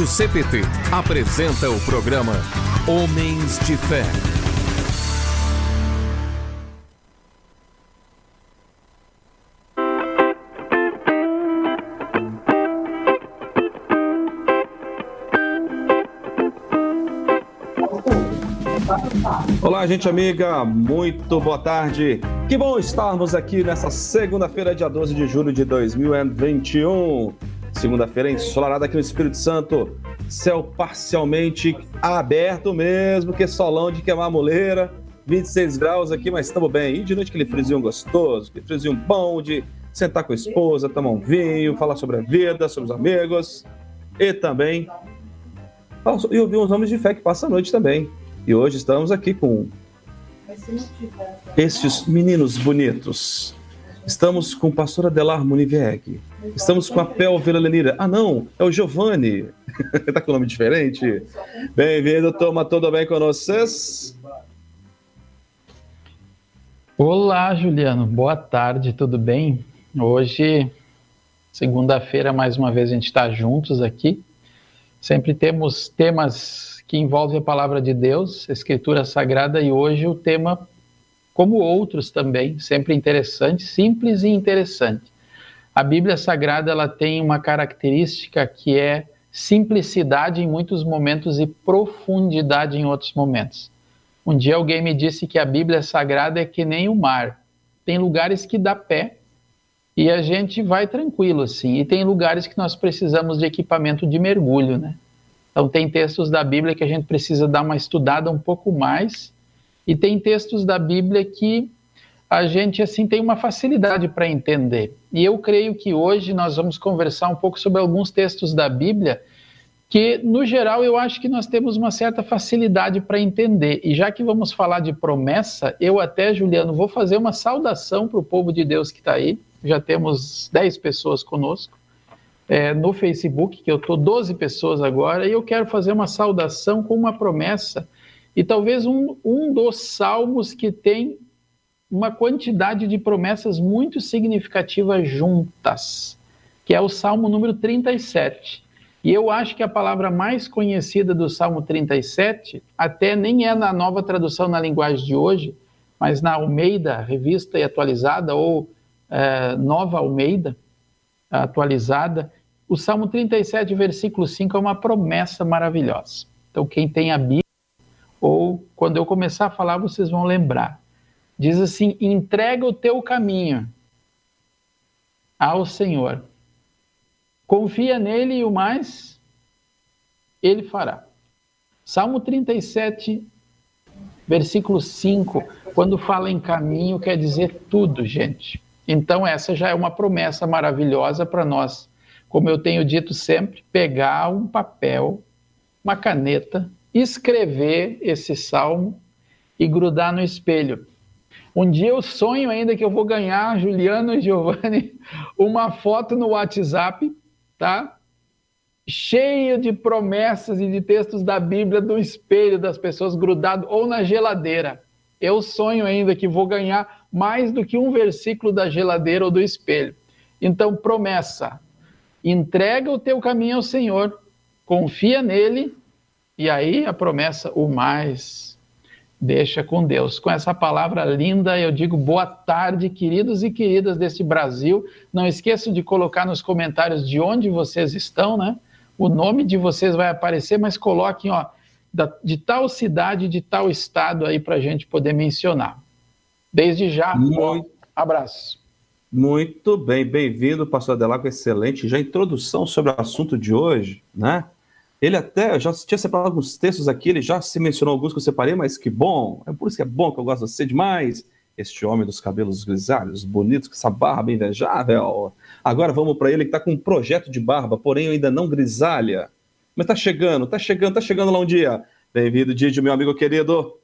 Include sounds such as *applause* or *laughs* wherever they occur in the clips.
Rádio CPT apresenta o programa Homens de Fé. Olá, gente amiga, muito boa tarde. Que bom estarmos aqui nessa segunda-feira, dia 12 de julho de 2021. Segunda-feira ensolarada aqui no Espírito Santo. Céu parcialmente aberto mesmo, que solão de queimar a moleira. 26 graus aqui, mas estamos bem. E de noite aquele friozinho gostoso, aquele friozinho bom de sentar com a esposa, tomar um vinho, falar sobre a vida, sobre os amigos. E também e ouvir uns homens de fé que passam a noite também. E hoje estamos aqui com estes meninos bonitos. Estamos com o pastor Adelar Munivieg. Estamos com a Pel Vila Lenira. Ah, não, é o Giovanni. *laughs* tá com nome diferente? Bem-vindo, turma, tudo bem com vocês? Olá, Juliano. Boa tarde, tudo bem? Hoje, segunda-feira, mais uma vez a gente está juntos aqui. Sempre temos temas que envolvem a palavra de Deus, Escritura Sagrada, e hoje o tema como outros também, sempre interessante, simples e interessante. A Bíblia Sagrada ela tem uma característica que é simplicidade em muitos momentos e profundidade em outros momentos. Um dia alguém me disse que a Bíblia Sagrada é que nem o mar. Tem lugares que dá pé e a gente vai tranquilo assim, e tem lugares que nós precisamos de equipamento de mergulho, né? Então tem textos da Bíblia que a gente precisa dar uma estudada um pouco mais e tem textos da Bíblia que a gente assim tem uma facilidade para entender. E eu creio que hoje nós vamos conversar um pouco sobre alguns textos da Bíblia que, no geral, eu acho que nós temos uma certa facilidade para entender. E já que vamos falar de promessa, eu até, Juliano, vou fazer uma saudação para o povo de Deus que está aí. Já temos 10 pessoas conosco. É, no Facebook, que eu estou 12 pessoas agora, e eu quero fazer uma saudação com uma promessa e talvez um, um dos salmos que tem uma quantidade de promessas muito significativas juntas, que é o Salmo número 37. E eu acho que a palavra mais conhecida do Salmo 37, até nem é na nova tradução na linguagem de hoje, mas na Almeida, revista e atualizada, ou é, Nova Almeida, atualizada, o Salmo 37, versículo 5, é uma promessa maravilhosa. Então, quem tem a Bíblia, ou quando eu começar a falar, vocês vão lembrar. Diz assim: entrega o teu caminho ao Senhor. Confia nele e o mais ele fará. Salmo 37, versículo 5, quando fala em caminho, quer dizer tudo, gente. Então, essa já é uma promessa maravilhosa para nós. Como eu tenho dito sempre, pegar um papel, uma caneta escrever esse salmo e grudar no espelho. Um dia eu sonho ainda que eu vou ganhar, Juliano e Giovanni, *laughs* uma foto no WhatsApp, tá? Cheio de promessas e de textos da Bíblia do espelho das pessoas grudado ou na geladeira. Eu sonho ainda que vou ganhar mais do que um versículo da geladeira ou do espelho. Então, promessa: entrega o teu caminho ao Senhor, confia nele e aí a promessa, o mais, deixa com Deus. Com essa palavra linda, eu digo boa tarde, queridos e queridas desse Brasil. Não esqueçam de colocar nos comentários de onde vocês estão, né? O nome de vocês vai aparecer, mas coloquem, ó, de tal cidade, de tal estado aí para a gente poder mencionar. Desde já, um abraço. Muito bem, bem-vindo, pastor Adelago, excelente. Já introdução sobre o assunto de hoje, né? Ele até já tinha separado alguns textos aqui, ele já se mencionou alguns que eu separei, mas que bom, é por isso que é bom que eu gosto de você demais. Este homem dos cabelos grisalhos, bonitos, com essa barba invejável. Agora vamos para ele que está com um projeto de barba, porém ainda não grisalha. Mas está chegando, está chegando, está chegando lá um dia. Bem-vindo, Didi, meu amigo querido.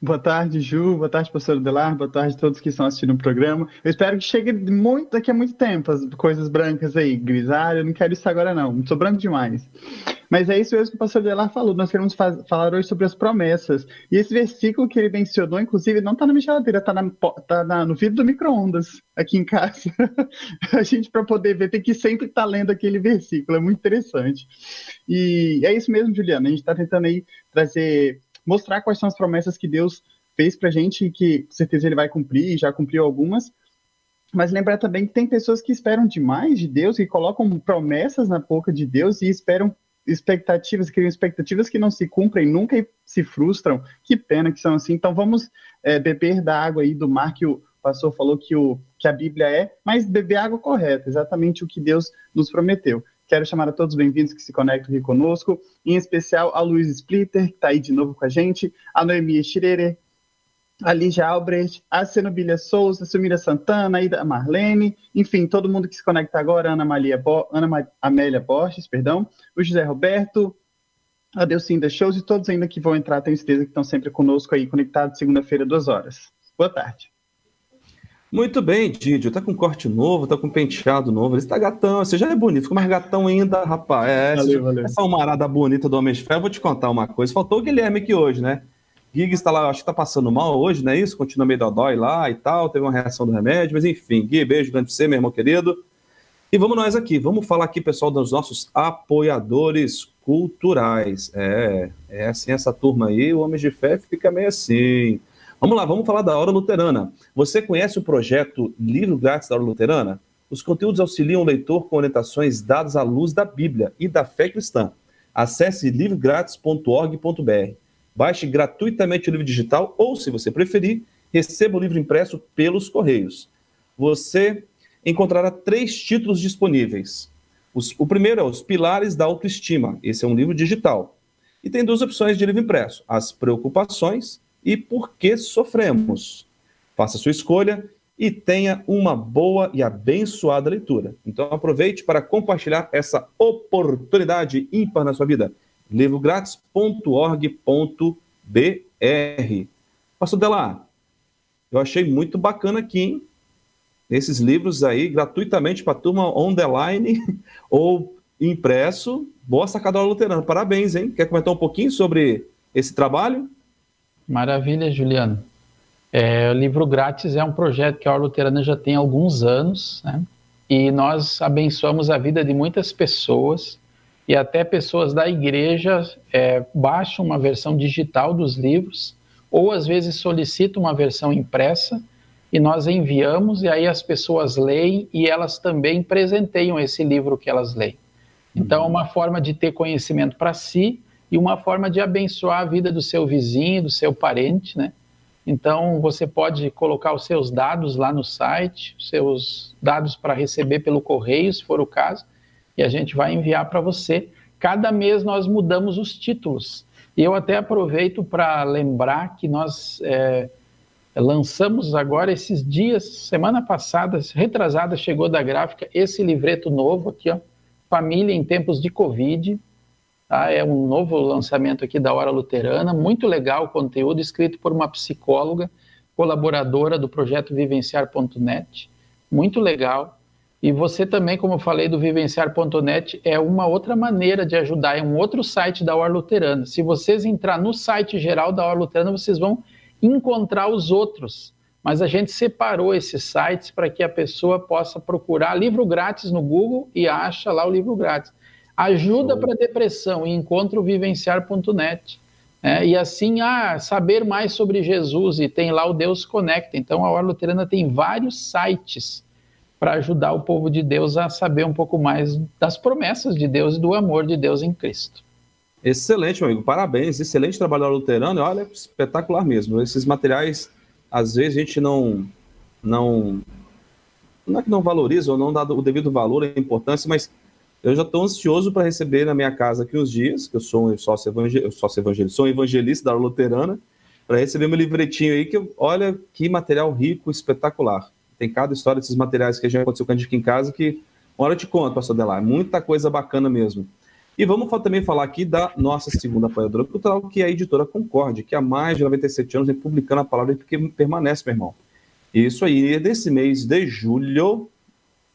Boa tarde, Ju. Boa tarde, professor Delar. Boa tarde a todos que estão assistindo o programa. Eu espero que chegue muito, daqui a muito tempo as coisas brancas aí, grisalho. Eu não quero isso agora, não. Sou branco demais. Mas é isso mesmo que o pastor Delar falou. Nós queremos falar hoje sobre as promessas. E esse versículo que ele mencionou, inclusive, não está na minha geladeira, está tá, tá no vidro do micro-ondas aqui em casa. *laughs* a gente, para poder ver, tem que sempre estar tá lendo aquele versículo. É muito interessante. E é isso mesmo, Juliana. A gente está tentando aí trazer, mostrar quais são as promessas que Deus fez para a gente e que com certeza ele vai cumprir, já cumpriu algumas. Mas lembrar também que tem pessoas que esperam demais de Deus, que colocam promessas na boca de Deus e esperam expectativas, criam expectativas que não se cumprem nunca e se frustram. Que pena que são assim. Então vamos é, beber da água aí do mar que o pastor falou que, o, que a Bíblia é, mas beber água correta, exatamente o que Deus nos prometeu. Quero chamar a todos bem-vindos que se conectam aqui conosco, em especial a Luiz Splitter, que está aí de novo com a gente, a Noemi Schirere, a Lígia Albrecht, a Cenobilha Souza, a Sumira Santana, a Marlene, enfim, todo mundo que se conecta agora, Ana, Maria Bo Ana Ma Amélia Borges, perdão, o José Roberto, a Delcinda Shows e todos ainda que vão entrar, tenho certeza que estão sempre conosco aí, conectados, segunda-feira, duas horas. Boa tarde. Muito bem, Didio. Tá com corte novo, tá com penteado novo. Ele tá gatão. Você já é bonito, ficou mais gatão ainda, rapaz. É, valeu, valeu. Essa almarada bonita do Homem de Fé, eu vou te contar uma coisa. Faltou o Guilherme aqui hoje, né? Gui está lá, acho que está passando mal hoje, não é isso? Continua meio dodói lá e tal, teve uma reação do remédio, mas enfim, Gui, beijo grande pra você, meu irmão querido. E vamos nós aqui, vamos falar aqui, pessoal, dos nossos apoiadores culturais. É, é assim, essa turma aí, o Homens de Fé fica meio assim. Vamos lá, vamos falar da Hora Luterana. Você conhece o projeto Livro Grátis da Hora Luterana? Os conteúdos auxiliam o leitor com orientações dadas à luz da Bíblia e da fé cristã. Acesse livrogratis.org.br. Baixe gratuitamente o livro digital ou, se você preferir, receba o livro impresso pelos correios. Você encontrará três títulos disponíveis. Os, o primeiro é Os Pilares da Autoestima. Esse é um livro digital. E tem duas opções de livro impresso: As Preocupações e Por que Sofremos. Faça sua escolha e tenha uma boa e abençoada leitura. Então aproveite para compartilhar essa oportunidade ímpar na sua vida livrográtis.org.br. Pastor Delar, eu achei muito bacana aqui, hein? Esses livros aí, gratuitamente para a turma on the line *laughs* ou impresso. Boa sacada luterana. Parabéns, hein? Quer comentar um pouquinho sobre esse trabalho? Maravilha, Juliano. É, o livro grátis é um projeto que a Aula Luterana já tem alguns anos, né? E nós abençoamos a vida de muitas pessoas e até pessoas da igreja é, baixam uma versão digital dos livros, ou às vezes solicitam uma versão impressa, e nós enviamos, e aí as pessoas leem e elas também presenteiam esse livro que elas leem. Então, é uma forma de ter conhecimento para si e uma forma de abençoar a vida do seu vizinho, do seu parente, né? Então, você pode colocar os seus dados lá no site, seus dados para receber pelo correio, se for o caso, e a gente vai enviar para você. Cada mês nós mudamos os títulos. E eu até aproveito para lembrar que nós é, lançamos agora esses dias, semana passada, retrasada, chegou da gráfica esse livreto novo aqui, ó, Família em Tempos de Covid. Tá? É um novo lançamento aqui da Hora Luterana, muito legal o conteúdo, escrito por uma psicóloga, colaboradora do projeto Vivenciar.net. Muito legal. E você também, como eu falei do vivenciar.net, é uma outra maneira de ajudar, é um outro site da Or Luterana. Se vocês entrar no site geral da Or Luterana, vocês vão encontrar os outros. Mas a gente separou esses sites para que a pessoa possa procurar livro grátis no Google e acha lá o livro grátis. Ajuda para depressão e encontra o vivenciar.net. É, e assim, ah, saber mais sobre Jesus e tem lá o Deus Conecta. Então a Or Luterana tem vários sites para ajudar o povo de Deus a saber um pouco mais das promessas de Deus e do amor de Deus em Cristo. Excelente, meu amigo. Parabéns. Excelente trabalho luterano. Olha, espetacular mesmo. Esses materiais, às vezes, a gente não. Não, não é que não valoriza ou não dá o devido valor, a importância, mas eu já estou ansioso para receber na minha casa aqui uns dias, que eu sou um sócio, evangel... sócio evangelista, sou um evangelista da luterana, para receber meu livretinho aí, que olha que material rico, espetacular. Tem cada história desses materiais que já aconteceu com a gente aqui em casa que, uma hora eu te conto, pastor Delar, muita coisa bacana mesmo. E vamos também falar aqui da nossa segunda apoiadora cultural, que é a editora Concorde, que há mais de 97 anos vem publicando a palavra porque permanece, meu irmão. Isso aí, nesse mês de julho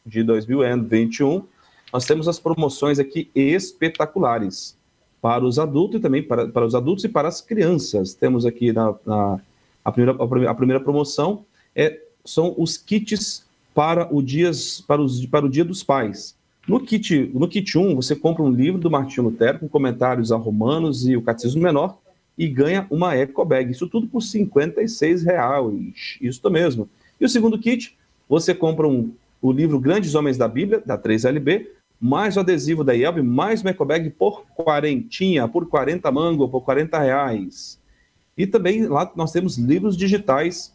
de 2021, nós temos as promoções aqui espetaculares. para os adultos e também para, para os adultos e para as crianças. Temos aqui na, na a, primeira, a primeira promoção é, são os kits para o, dias, para, os, para o Dia dos Pais. No kit, no kit 1, você compra um livro do Martinho Lutero com comentários a Romanos e o Catecismo Menor e ganha uma eco bag. Isso tudo por R$ reais. Isso mesmo. E o segundo kit, você compra um, o livro Grandes Homens da Bíblia, da 3LB, mais o adesivo da IELB, mais o eco bag por quarentinha, por 40 mango, por 40 reais. E também lá nós temos livros digitais,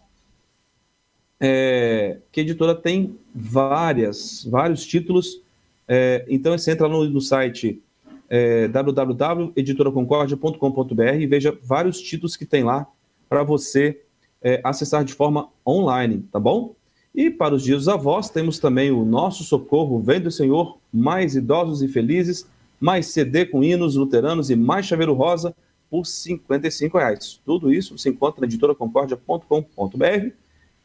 é, que a editora tem várias, vários títulos. É, então você entra no, no site é, www.editoraconcordia.com.br e veja vários títulos que tem lá para você é, acessar de forma online, tá bom? E para os dias dos avós, temos também o Nosso Socorro, Vem do Senhor, Mais Idosos e Felizes, mais CD com hinos luteranos e mais chaveiro rosa por 55 reais. Tudo isso você encontra na editoraconcordia.com.br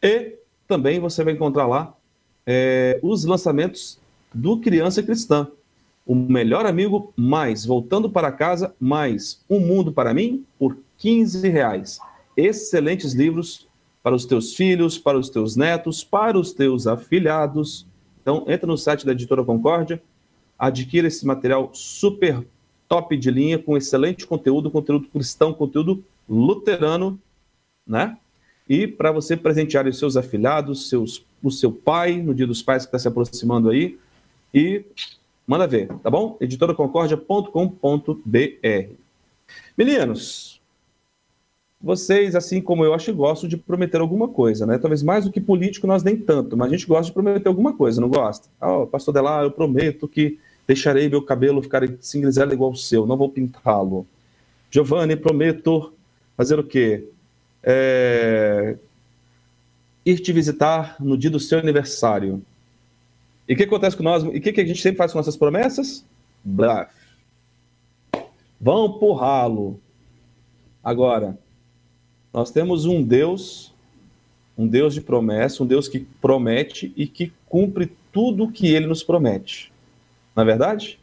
e também você vai encontrar lá é, os lançamentos do Criança Cristã, o melhor amigo mais voltando para casa mais um mundo para mim por 15 reais. Excelentes livros para os teus filhos, para os teus netos, para os teus afilhados. Então entra no site da Editora Concórdia, adquira esse material super top de linha com excelente conteúdo, conteúdo cristão, conteúdo luterano, né? E para você presentear os seus afilhados, seus, o seu pai no Dia dos Pais que está se aproximando aí e Manda ver, tá bom? editoraconcordia.com.br. Meninos, vocês, assim como eu, acho que gostam de prometer alguma coisa, né? Talvez mais do que político nós nem tanto, mas a gente gosta de prometer alguma coisa, não gosta? Ah, oh, pastor Delar, eu prometo que deixarei meu cabelo ficar grisalho igual o seu, não vou pintá-lo. Giovanni, prometo fazer o quê? É... Ir te visitar no dia do seu aniversário. E o que acontece com nós? E o que, que a gente sempre faz com nossas promessas? Blaf. Vão pro ralo. Agora, nós temos um Deus, um Deus de promessa, um Deus que promete e que cumpre tudo o que ele nos promete. Não é verdade?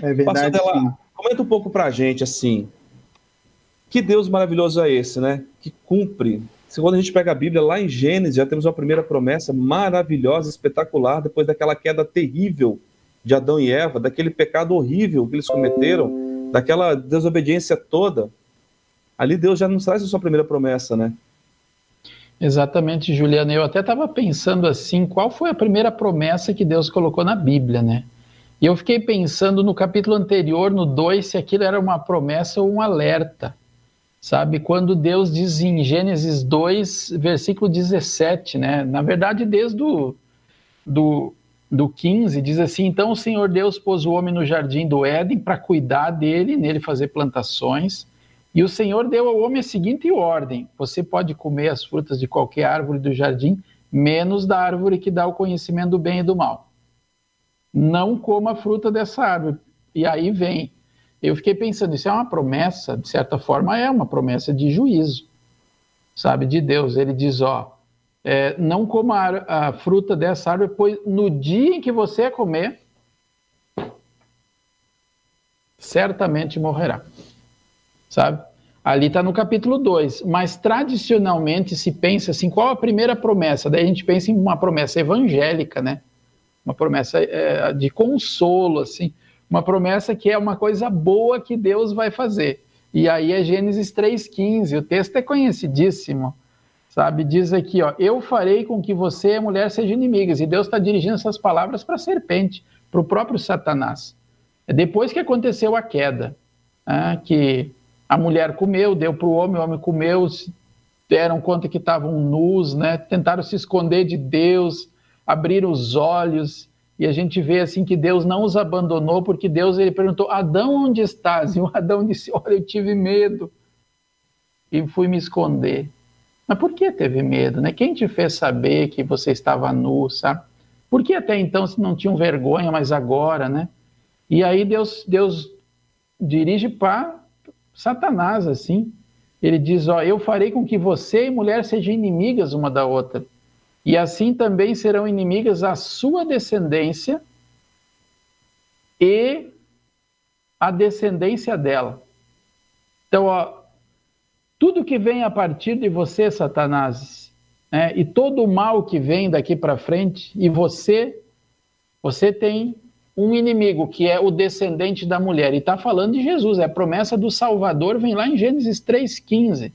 É verdade. Dela, comenta um pouco pra gente assim. Que Deus maravilhoso é esse, né? Que cumpre quando a gente pega a Bíblia, lá em Gênesis, já temos uma primeira promessa maravilhosa, espetacular, depois daquela queda terrível de Adão e Eva, daquele pecado horrível que eles cometeram, daquela desobediência toda. Ali Deus já nos traz a sua primeira promessa, né? Exatamente, Juliana. Eu até estava pensando assim, qual foi a primeira promessa que Deus colocou na Bíblia, né? E eu fiquei pensando no capítulo anterior, no 2, se aquilo era uma promessa ou um alerta. Sabe, quando Deus diz em Gênesis 2, versículo 17, né? Na verdade, desde o do, do 15, diz assim: Então o Senhor Deus pôs o homem no jardim do Éden para cuidar dele, nele fazer plantações. E o Senhor deu ao homem a seguinte ordem: Você pode comer as frutas de qualquer árvore do jardim, menos da árvore que dá o conhecimento do bem e do mal. Não coma a fruta dessa árvore. E aí vem eu fiquei pensando, isso é uma promessa, de certa forma, é uma promessa de juízo, sabe, de Deus. Ele diz, ó, é, não coma a, a, fruta dessa árvore, pois no dia em que você comer, certamente morrerá, sabe? Ali está no capítulo 2, mas tradicionalmente se pensa assim, qual a primeira promessa? Daí a gente pensa em uma promessa evangélica, né? Uma promessa é, de consolo, assim uma promessa que é uma coisa boa que Deus vai fazer. E aí é Gênesis 3,15, o texto é conhecidíssimo, sabe? Diz aqui, ó, eu farei com que você e a mulher sejam inimigas. E Deus está dirigindo essas palavras para a serpente, para o próprio Satanás. É depois que aconteceu a queda, né, que a mulher comeu, deu para o homem, o homem comeu, deram conta que estavam nus, né? tentaram se esconder de Deus, abriram os olhos, e a gente vê assim que Deus não os abandonou, porque Deus ele perguntou: Adão, onde estás? E o Adão disse: Olha, eu tive medo e fui me esconder. Mas por que teve medo? Né? Quem te fez saber que você estava nu, sabe? Por que até então se não tinham vergonha, mas agora, né? E aí Deus, Deus dirige para Satanás, assim. Ele diz: Ó, eu farei com que você e mulher sejam inimigas uma da outra e assim também serão inimigas a sua descendência e a descendência dela. Então, ó, tudo que vem a partir de você, Satanás, né, e todo o mal que vem daqui para frente, e você, você tem um inimigo que é o descendente da mulher. E está falando de Jesus, é a promessa do Salvador, vem lá em Gênesis 3,15.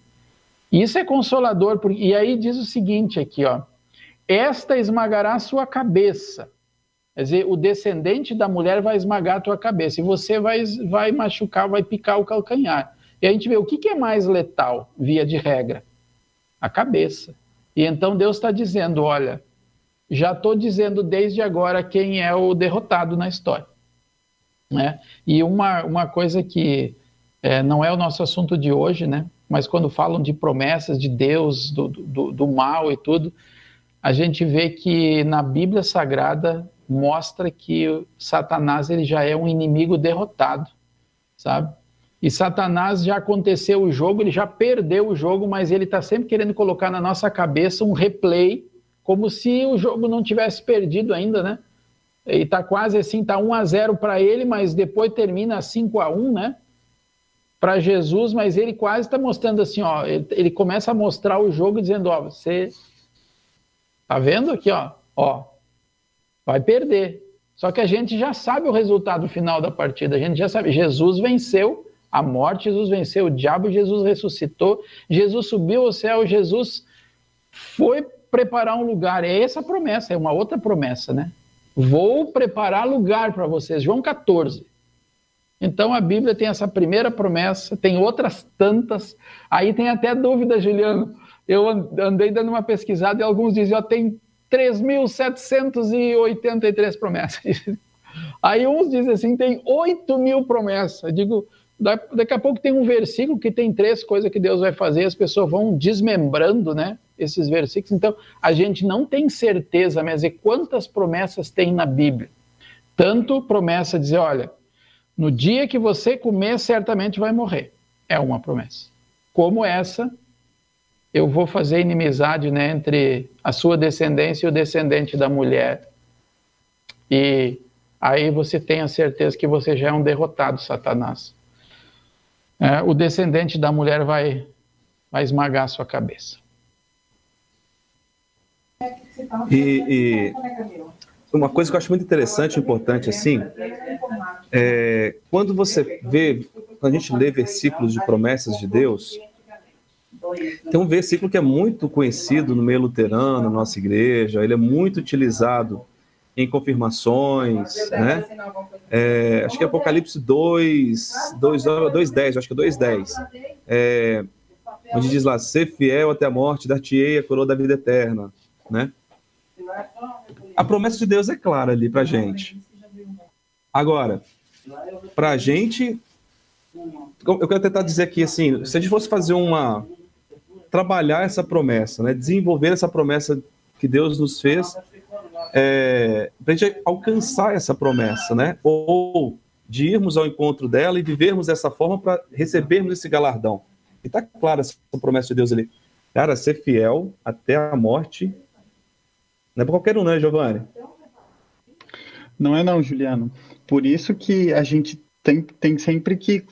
E isso é consolador, porque, e aí diz o seguinte aqui, ó. Esta esmagará a sua cabeça. Quer dizer, o descendente da mulher vai esmagar a tua cabeça e você vai, vai machucar, vai picar o calcanhar. E a gente vê o que, que é mais letal, via de regra? A cabeça. E então Deus está dizendo: olha, já estou dizendo desde agora quem é o derrotado na história. Né? E uma, uma coisa que é, não é o nosso assunto de hoje, né? mas quando falam de promessas de Deus, do, do, do mal e tudo, a gente vê que na Bíblia Sagrada mostra que Satanás ele já é um inimigo derrotado, sabe? E Satanás já aconteceu o jogo, ele já perdeu o jogo, mas ele está sempre querendo colocar na nossa cabeça um replay, como se o jogo não tivesse perdido ainda, né? E está quase assim, está 1 a 0 para ele, mas depois termina 5 a 1, né? Para Jesus, mas ele quase está mostrando assim, ó, ele, ele, começa a mostrar o jogo dizendo, ó, você tá vendo aqui, ó, ó, vai perder. Só que a gente já sabe o resultado final da partida, a gente já sabe. Jesus venceu a morte, Jesus venceu o diabo, Jesus ressuscitou, Jesus subiu ao céu, Jesus foi preparar um lugar. É essa promessa, é uma outra promessa, né? Vou preparar lugar para vocês. João 14. Então a Bíblia tem essa primeira promessa, tem outras tantas. Aí tem até dúvida, Juliano. Eu andei dando uma pesquisada e alguns dizem, ó, tem 3.783 promessas. *laughs* Aí uns dizem assim, tem 8 mil promessas. Eu digo, daqui a pouco tem um versículo que tem três coisas que Deus vai fazer, as pessoas vão desmembrando, né? Esses versículos. Então, a gente não tem certeza, mas é quantas promessas tem na Bíblia. Tanto promessa dizer, olha, no dia que você comer, certamente vai morrer. É uma promessa. Como essa eu vou fazer inimizade né, entre a sua descendência e o descendente da mulher. E aí você tem a certeza que você já é um derrotado, Satanás. É, o descendente da mulher vai, vai esmagar a sua cabeça. E, e, uma coisa que eu acho muito interessante, importante assim, é quando você vê, quando a gente lê versículos de promessas de Deus, tem um versículo que é muito conhecido no meio luterano, na nossa igreja, ele é muito utilizado em confirmações, né? É, acho que é Apocalipse 2, 2, 2 10, acho que é 2, 10. É, onde diz lá, ser fiel até a morte, dar-te-ei a coroa da vida eterna, né? A promessa de Deus é clara ali pra gente. Agora, pra gente, eu quero tentar dizer aqui assim, se a gente fosse fazer uma, trabalhar essa promessa, né? desenvolver essa promessa que Deus nos fez, é, para a gente alcançar essa promessa, né? ou de irmos ao encontro dela e vivermos dessa forma para recebermos esse galardão. E está clara essa promessa de Deus ali. Cara, ser fiel até a morte. Não é para qualquer um, né, Giovanni? Não é não, Juliano. Por isso que a gente tem, tem sempre que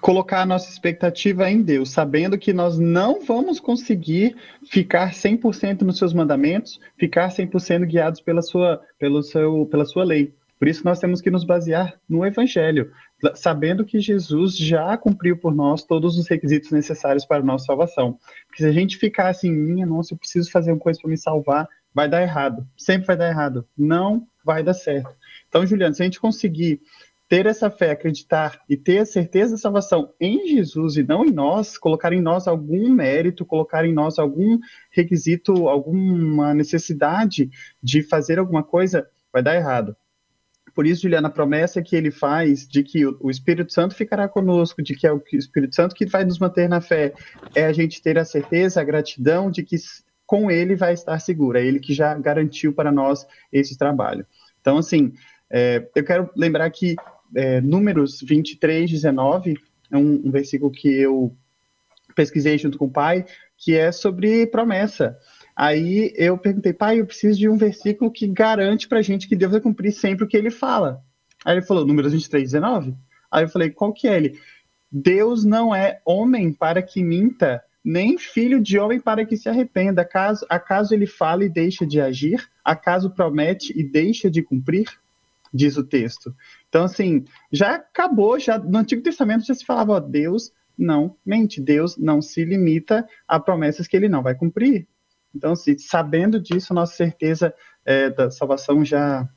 colocar a nossa expectativa em Deus, sabendo que nós não vamos conseguir ficar 100% nos seus mandamentos, ficar 100% guiados pela sua, pelo seu, pela sua lei. Por isso nós temos que nos basear no evangelho, sabendo que Jesus já cumpriu por nós todos os requisitos necessários para a nossa salvação. Porque se a gente ficar assim, minha nossa, eu preciso fazer uma coisa para me salvar, vai dar errado. Sempre vai dar errado. Não vai dar certo. Então, Juliano, se a gente conseguir ter essa fé, acreditar e ter a certeza da salvação em Jesus e não em nós, colocar em nós algum mérito, colocar em nós algum requisito, alguma necessidade de fazer alguma coisa, vai dar errado. Por isso, Juliana, a promessa que ele faz de que o Espírito Santo ficará conosco, de que é o Espírito Santo que vai nos manter na fé, é a gente ter a certeza, a gratidão de que com ele vai estar seguro, é ele que já garantiu para nós esse trabalho. Então, assim, é, eu quero lembrar que é, Números 23, 19, é um, um versículo que eu pesquisei junto com o pai, que é sobre promessa. Aí eu perguntei, pai, eu preciso de um versículo que garante pra gente que Deus vai cumprir sempre o que ele fala. Aí ele falou, números 23, 19? Aí eu falei, qual que é ele? Deus não é homem para que minta, nem filho de homem para que se arrependa. Acaso, acaso ele fala e deixa de agir? Acaso promete e deixa de cumprir? Diz o texto. Então, assim, já acabou, já no Antigo Testamento já se falava, ó, Deus não mente, Deus não se limita a promessas que ele não vai cumprir. Então, assim, sabendo disso, nossa certeza é, da salvação já,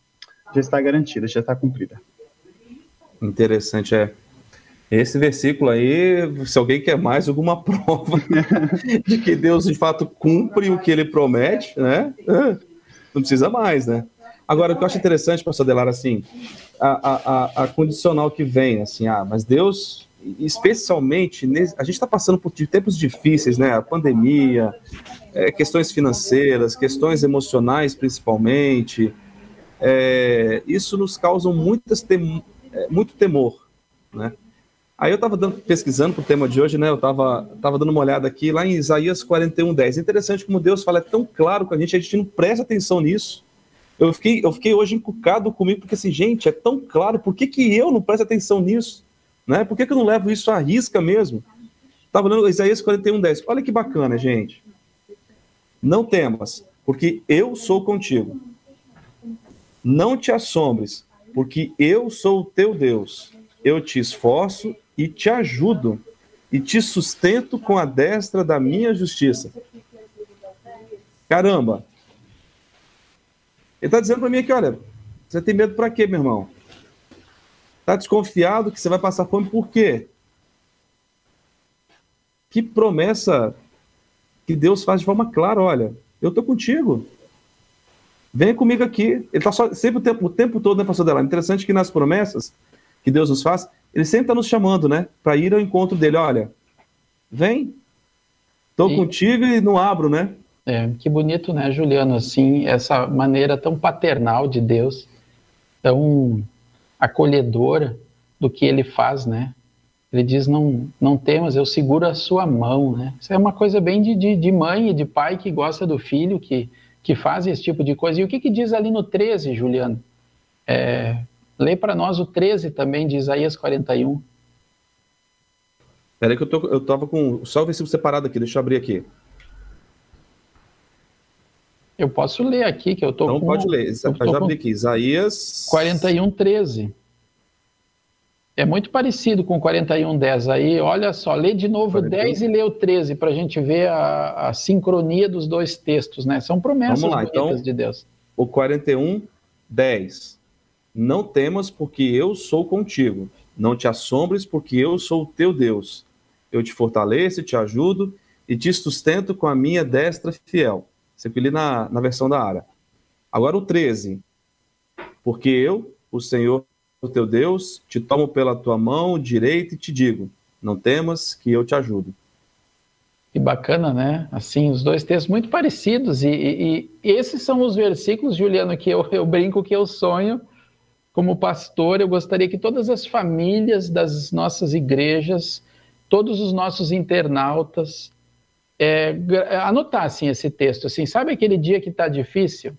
já está garantida, já está cumprida. Interessante, é. Esse versículo aí, se alguém quer mais alguma *laughs* prova de que Deus de fato cumpre o que ele promete, né? Não precisa mais, né? Agora, o que eu acho interessante, pastor Delar, assim, a, a, a condicional que vem, assim, ah, mas Deus, especialmente, a gente está passando por tempos difíceis, né? A pandemia, é, questões financeiras, questões emocionais, principalmente, é, isso nos causa muitas tem, é, muito temor, né? Aí eu estava pesquisando para o tema de hoje, né? Eu estava tava dando uma olhada aqui lá em Isaías 41, 10. Interessante como Deus fala, é tão claro com a gente, a gente não presta atenção nisso. Eu fiquei, eu fiquei hoje encucado comigo, porque assim, gente, é tão claro, por que, que eu não presto atenção nisso? Né? Por que, que eu não levo isso à risca mesmo? Estava lendo Isaías 41, 10. Olha que bacana, gente. Não temas, porque eu sou contigo. Não te assombres, porque eu sou o teu Deus. Eu te esforço e te ajudo e te sustento com a destra da minha justiça. Caramba! Ele está dizendo para mim aqui, olha, você tem medo para quê, meu irmão? Está desconfiado que você vai passar fome por quê? Que promessa que Deus faz de forma clara, olha, eu estou contigo. Vem comigo aqui. Ele está sempre o tempo, o tempo todo, né, pastor Delano? Interessante que nas promessas que Deus nos faz, ele sempre está nos chamando, né? Para ir ao encontro dele. Olha, vem, estou contigo e não abro, né? É, que bonito, né, Juliano? Assim, essa maneira tão paternal de Deus, tão acolhedora do que ele faz, né? Ele diz: Não, não temas, eu seguro a sua mão, né? Isso é uma coisa bem de, de, de mãe e de pai que gosta do filho, que, que faz esse tipo de coisa. E o que, que diz ali no 13, Juliano? É, Lê para nós o 13 também de Isaías 41. Peraí que eu, tô, eu tava com só o versículo separado aqui, deixa eu abrir aqui. Eu posso ler aqui, que eu Então com, pode ler, já abri aqui, Isaías... 41, 13. É muito parecido com 41, 10. Aí, olha só, lê de novo 41. 10 e lê o 13, para a gente ver a, a, sincronia dos dois textos, né? São promessas Vamos lá, então, de Deus. O 41, 10. Não temas, porque eu sou contigo. Não te assombres, porque eu sou o teu Deus. Eu te fortaleço, te ajudo e te sustento com a minha destra fiel. Você li na, na versão da Ara. Agora o 13. Porque eu, o Senhor, o teu Deus, te tomo pela tua mão direita e te digo: não temas, que eu te ajudo. Que bacana, né? Assim, os dois textos muito parecidos. E, e, e esses são os versículos, Juliano, que eu, eu brinco que eu sonho como pastor, eu gostaria que todas as famílias das nossas igrejas, todos os nossos internautas, é, anotassem esse texto. Assim, sabe aquele dia que está difícil?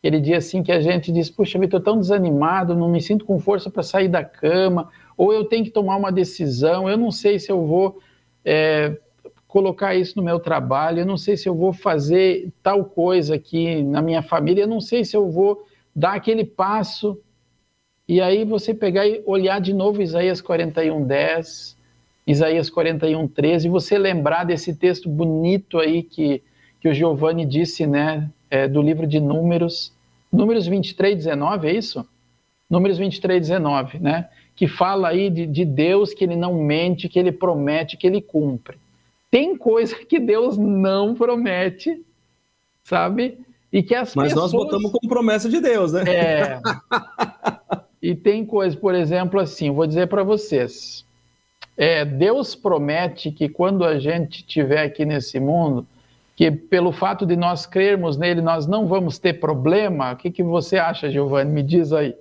Aquele dia assim que a gente diz, puxa, estou tão desanimado, não me sinto com força para sair da cama, ou eu tenho que tomar uma decisão, eu não sei se eu vou é, colocar isso no meu trabalho, eu não sei se eu vou fazer tal coisa aqui na minha família, eu não sei se eu vou dar aquele passo e aí você pegar e olhar de novo Isaías 41, 10, Isaías 41, 13, e você lembrar desse texto bonito aí que, que o Giovanni disse, né, é, do livro de Números, Números 23, 19, é isso? Números 23, 19, né? Que fala aí de, de Deus que ele não mente, que ele promete, que ele cumpre. Tem coisa que Deus não promete, sabe? E que as Mas pessoas... nós botamos como promessa de Deus, né? É. *laughs* E tem coisas, por exemplo, assim, vou dizer para vocês. É, Deus promete que quando a gente estiver aqui nesse mundo, que pelo fato de nós crermos nele, nós não vamos ter problema. O que, que você acha, Giovanni? Me diz aí.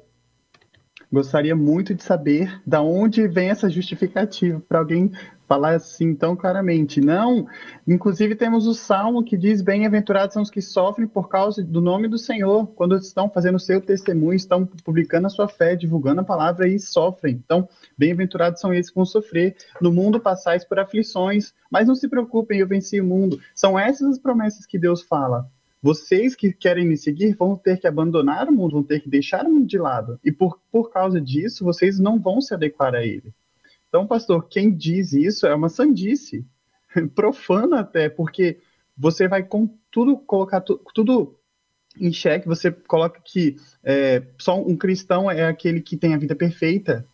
Gostaria muito de saber da onde vem essa justificativa para alguém falar assim tão claramente. Não, inclusive temos o Salmo que diz: Bem-aventurados são os que sofrem por causa do nome do Senhor, quando estão fazendo o seu testemunho, estão publicando a sua fé, divulgando a palavra e sofrem. Então, bem-aventurados são esses que vão sofrer. No mundo passais por aflições, mas não se preocupem, eu venci o mundo. São essas as promessas que Deus fala. Vocês que querem me seguir vão ter que abandonar o mundo, vão ter que deixar o mundo de lado. E por, por causa disso, vocês não vão se adequar a ele. Então, pastor, quem diz isso é uma sandice, *laughs* profana até, porque você vai com tudo colocar tu, tudo em xeque, você coloca que é, só um cristão é aquele que tem a vida perfeita,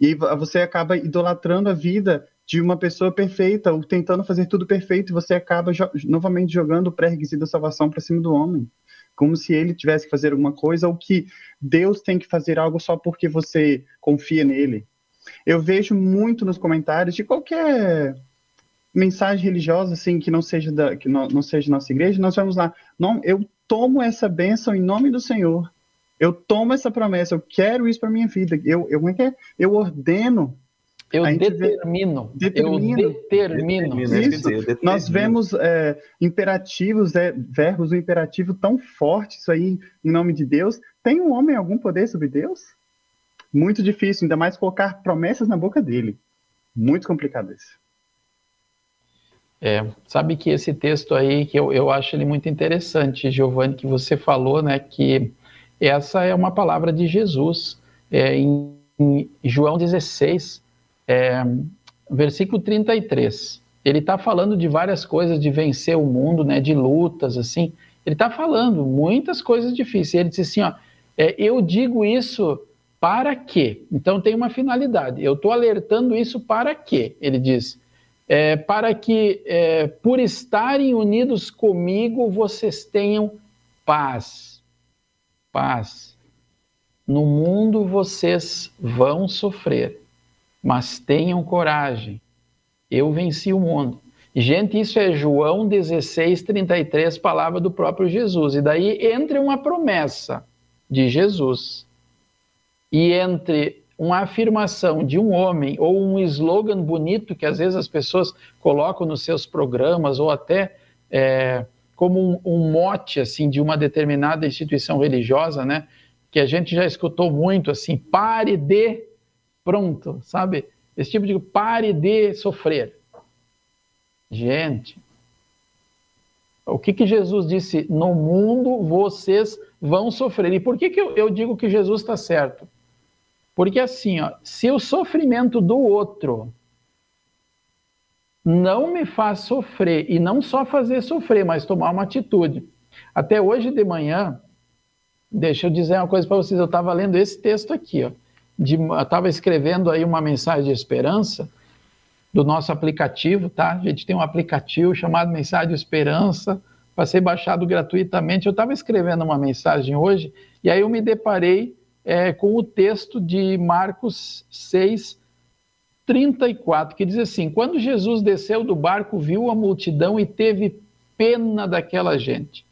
e você acaba idolatrando a vida de uma pessoa perfeita, ou tentando fazer tudo perfeito, e você acaba jo novamente jogando o pré-requisito da salvação para cima do homem. Como se ele tivesse que fazer alguma coisa, ou que Deus tem que fazer algo só porque você confia nele. Eu vejo muito nos comentários de qualquer mensagem religiosa assim que não seja da que não, não seja nossa igreja, nós vamos lá, não, eu tomo essa bênção em nome do Senhor. Eu tomo essa promessa, eu quero isso para minha vida. Eu eu é é? eu ordeno eu determino, determino, eu determino. Isso. Determino. Nós vemos é, imperativos, é, verbos, um imperativo tão forte, isso aí, em nome de Deus. Tem um homem algum poder sobre Deus? Muito difícil, ainda mais colocar promessas na boca dele. Muito complicado isso. É, sabe que esse texto aí, que eu, eu acho ele muito interessante, Giovanni, que você falou, né, que essa é uma palavra de Jesus. É, em, em João 16, é, versículo 33, ele está falando de várias coisas, de vencer o mundo, né, de lutas, assim. Ele está falando muitas coisas difíceis. Ele disse assim, ó, é, eu digo isso para quê? Então tem uma finalidade. Eu estou alertando isso para quê? Ele diz: é, para que, é, por estarem unidos comigo, vocês tenham paz. Paz. No mundo vocês vão sofrer, mas tenham coragem. Eu venci o mundo. Gente, isso é João 16, 33, palavra do próprio Jesus. E daí entra uma promessa de Jesus e entre uma afirmação de um homem ou um slogan bonito que às vezes as pessoas colocam nos seus programas ou até é, como um, um, mote assim de uma determinada instituição religiosa, né? Que a gente já escutou muito assim, pare de pronto, sabe? Esse tipo de pare de sofrer. Gente, o que, que Jesus disse? No mundo vocês vão sofrer. E por que, que eu, eu digo que Jesus está certo? Porque assim, ó, se o sofrimento do outro não me faz sofrer, e não só fazer sofrer, mas tomar uma atitude. Até hoje de manhã, deixa eu dizer uma coisa para vocês, eu estava lendo esse texto aqui, ó, de, eu estava escrevendo aí uma mensagem de esperança do nosso aplicativo, tá? A gente tem um aplicativo chamado Mensagem de Esperança, para ser baixado gratuitamente. Eu estava escrevendo uma mensagem hoje e aí eu me deparei é, com o texto de Marcos 6, 34, que diz assim: Quando Jesus desceu do barco, viu a multidão e teve pena daquela gente,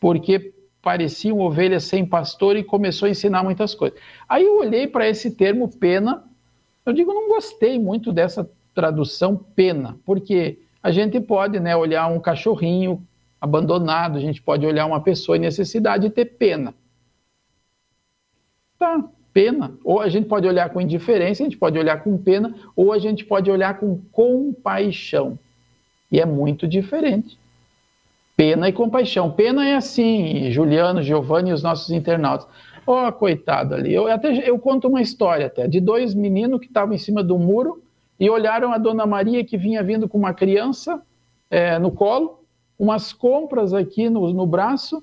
porque pareciam ovelhas sem pastor e começou a ensinar muitas coisas. Aí eu olhei para esse termo pena, eu digo, não gostei muito dessa tradução pena, porque a gente pode né, olhar um cachorrinho abandonado, a gente pode olhar uma pessoa em necessidade e ter pena. Tá, pena. Ou a gente pode olhar com indiferença, a gente pode olhar com pena, ou a gente pode olhar com compaixão. E é muito diferente. Pena e compaixão. Pena é assim, Juliano, Giovanni e os nossos internautas. Ó, oh, coitado ali. Eu, até, eu conto uma história até, de dois meninos que estavam em cima do muro e olharam a dona Maria que vinha vindo com uma criança é, no colo, umas compras aqui no, no braço,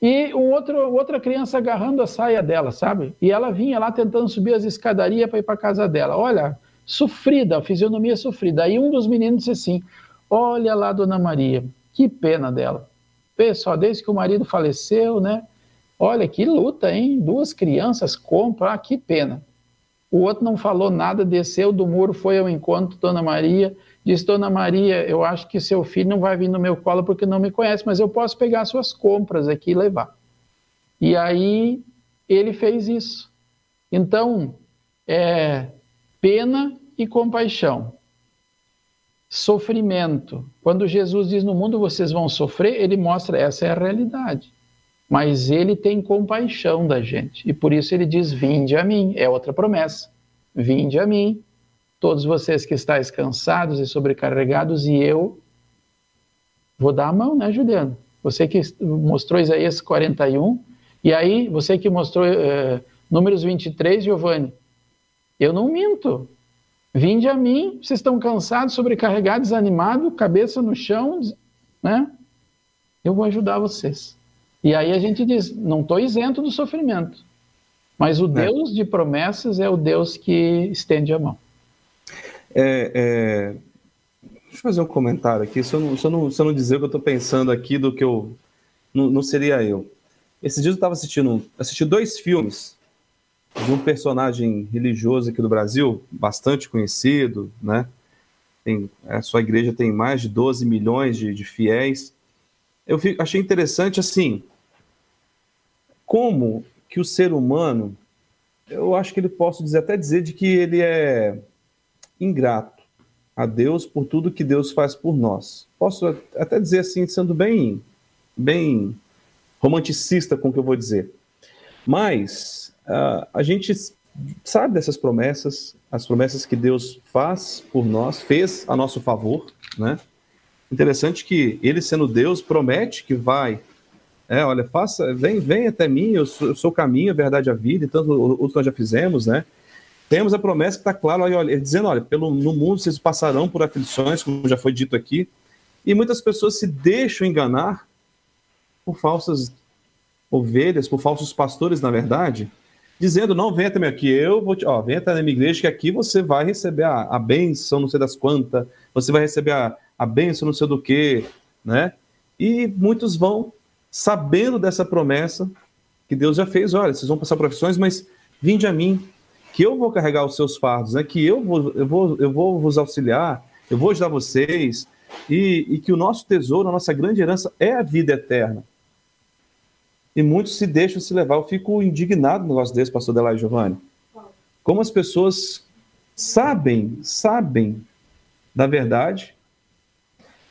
e um outro, outra criança agarrando a saia dela, sabe? E ela vinha lá tentando subir as escadarias para ir para casa dela. Olha, sofrida, a fisionomia sofrida. Aí um dos meninos disse assim: Olha lá, dona Maria, que pena dela. Pessoal, desde que o marido faleceu, né? Olha que luta, hein? Duas crianças compram, ah, que pena. O outro não falou nada, desceu do muro, foi ao encontro, dona Maria, Disse, Dona Maria, eu acho que seu filho não vai vir no meu colo porque não me conhece, mas eu posso pegar suas compras aqui e levar. E aí ele fez isso. Então, é, pena e compaixão. sofrimento. Quando Jesus diz no mundo vocês vão sofrer, ele mostra essa é a realidade. Mas ele tem compaixão da gente. E por isso ele diz: Vinde a mim. É outra promessa. Vinde a mim, todos vocês que estáis cansados e sobrecarregados, e eu vou dar a mão, né, Juliano? Você que mostrou Isaías 41, e aí você que mostrou uh, Números 23, Giovanni. Eu não minto. Vinde a mim, vocês estão cansados, sobrecarregados, desanimados, cabeça no chão, né? Eu vou ajudar vocês. E aí a gente diz: não estou isento do sofrimento, mas o é. Deus de promessas é o Deus que estende a mão. É, é... Deixa eu fazer um comentário aqui. Se eu não, se eu não, se eu não dizer o que eu estou pensando aqui do que eu. Não, não seria eu. Esses dias eu estava assistindo assisti dois filmes de um personagem religioso aqui do Brasil, bastante conhecido, né? Tem, a sua igreja tem mais de 12 milhões de, de fiéis. Eu fico, achei interessante, assim, como que o ser humano, eu acho que ele posso dizer, até dizer de que ele é ingrato a Deus por tudo que Deus faz por nós. Posso até dizer assim, sendo bem, bem romanticista com o que eu vou dizer. Mas Uh, a gente sabe dessas promessas, as promessas que Deus faz por nós, fez a nosso favor, né? Interessante que ele sendo Deus promete que vai, é, olha, faça, vem, vem até mim, eu sou, eu sou o caminho, a verdade, a vida, e tanto outros nós já fizemos, né? Temos a promessa que está claro, olha, dizendo, olha, pelo, no mundo vocês passarão por aflições, como já foi dito aqui, e muitas pessoas se deixam enganar por falsas ovelhas, por falsos pastores, na verdade, dizendo: não, venha até aqui, eu vou te, ó, venha até na minha igreja, que aqui você vai receber a, a bênção, não sei das quantas, você vai receber a, a bênção, não sei do que, né? E muitos vão sabendo dessa promessa que Deus já fez: olha, vocês vão passar profissões, mas vinde a mim, que eu vou carregar os seus fardos, né? Que eu vou, eu vou, eu vou vos auxiliar, eu vou ajudar vocês, e, e que o nosso tesouro, a nossa grande herança é a vida eterna e muitos se deixam se levar. Eu fico indignado no negócio desse, pastor Delay Giovanni. Como as pessoas sabem, sabem da verdade,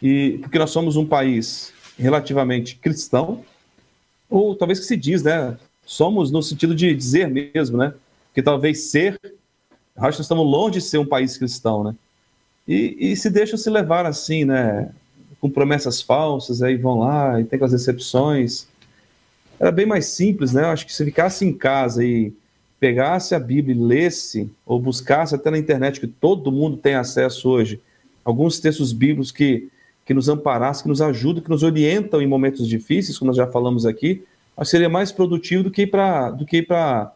e porque nós somos um país relativamente cristão, ou talvez que se diz, né? Somos no sentido de dizer mesmo, né? Que talvez ser, acho que nós estamos longe de ser um país cristão, né? E, e se deixam se levar assim, né? Com promessas falsas, aí vão lá e tem aquelas decepções era bem mais simples, né? Eu acho que se ficasse em casa e pegasse a Bíblia e lesse, ou buscasse até na internet, que todo mundo tem acesso hoje, alguns textos bíblicos que, que nos amparassem, que nos ajudam, que nos orientam em momentos difíceis, como nós já falamos aqui, acho que seria mais produtivo do que ir para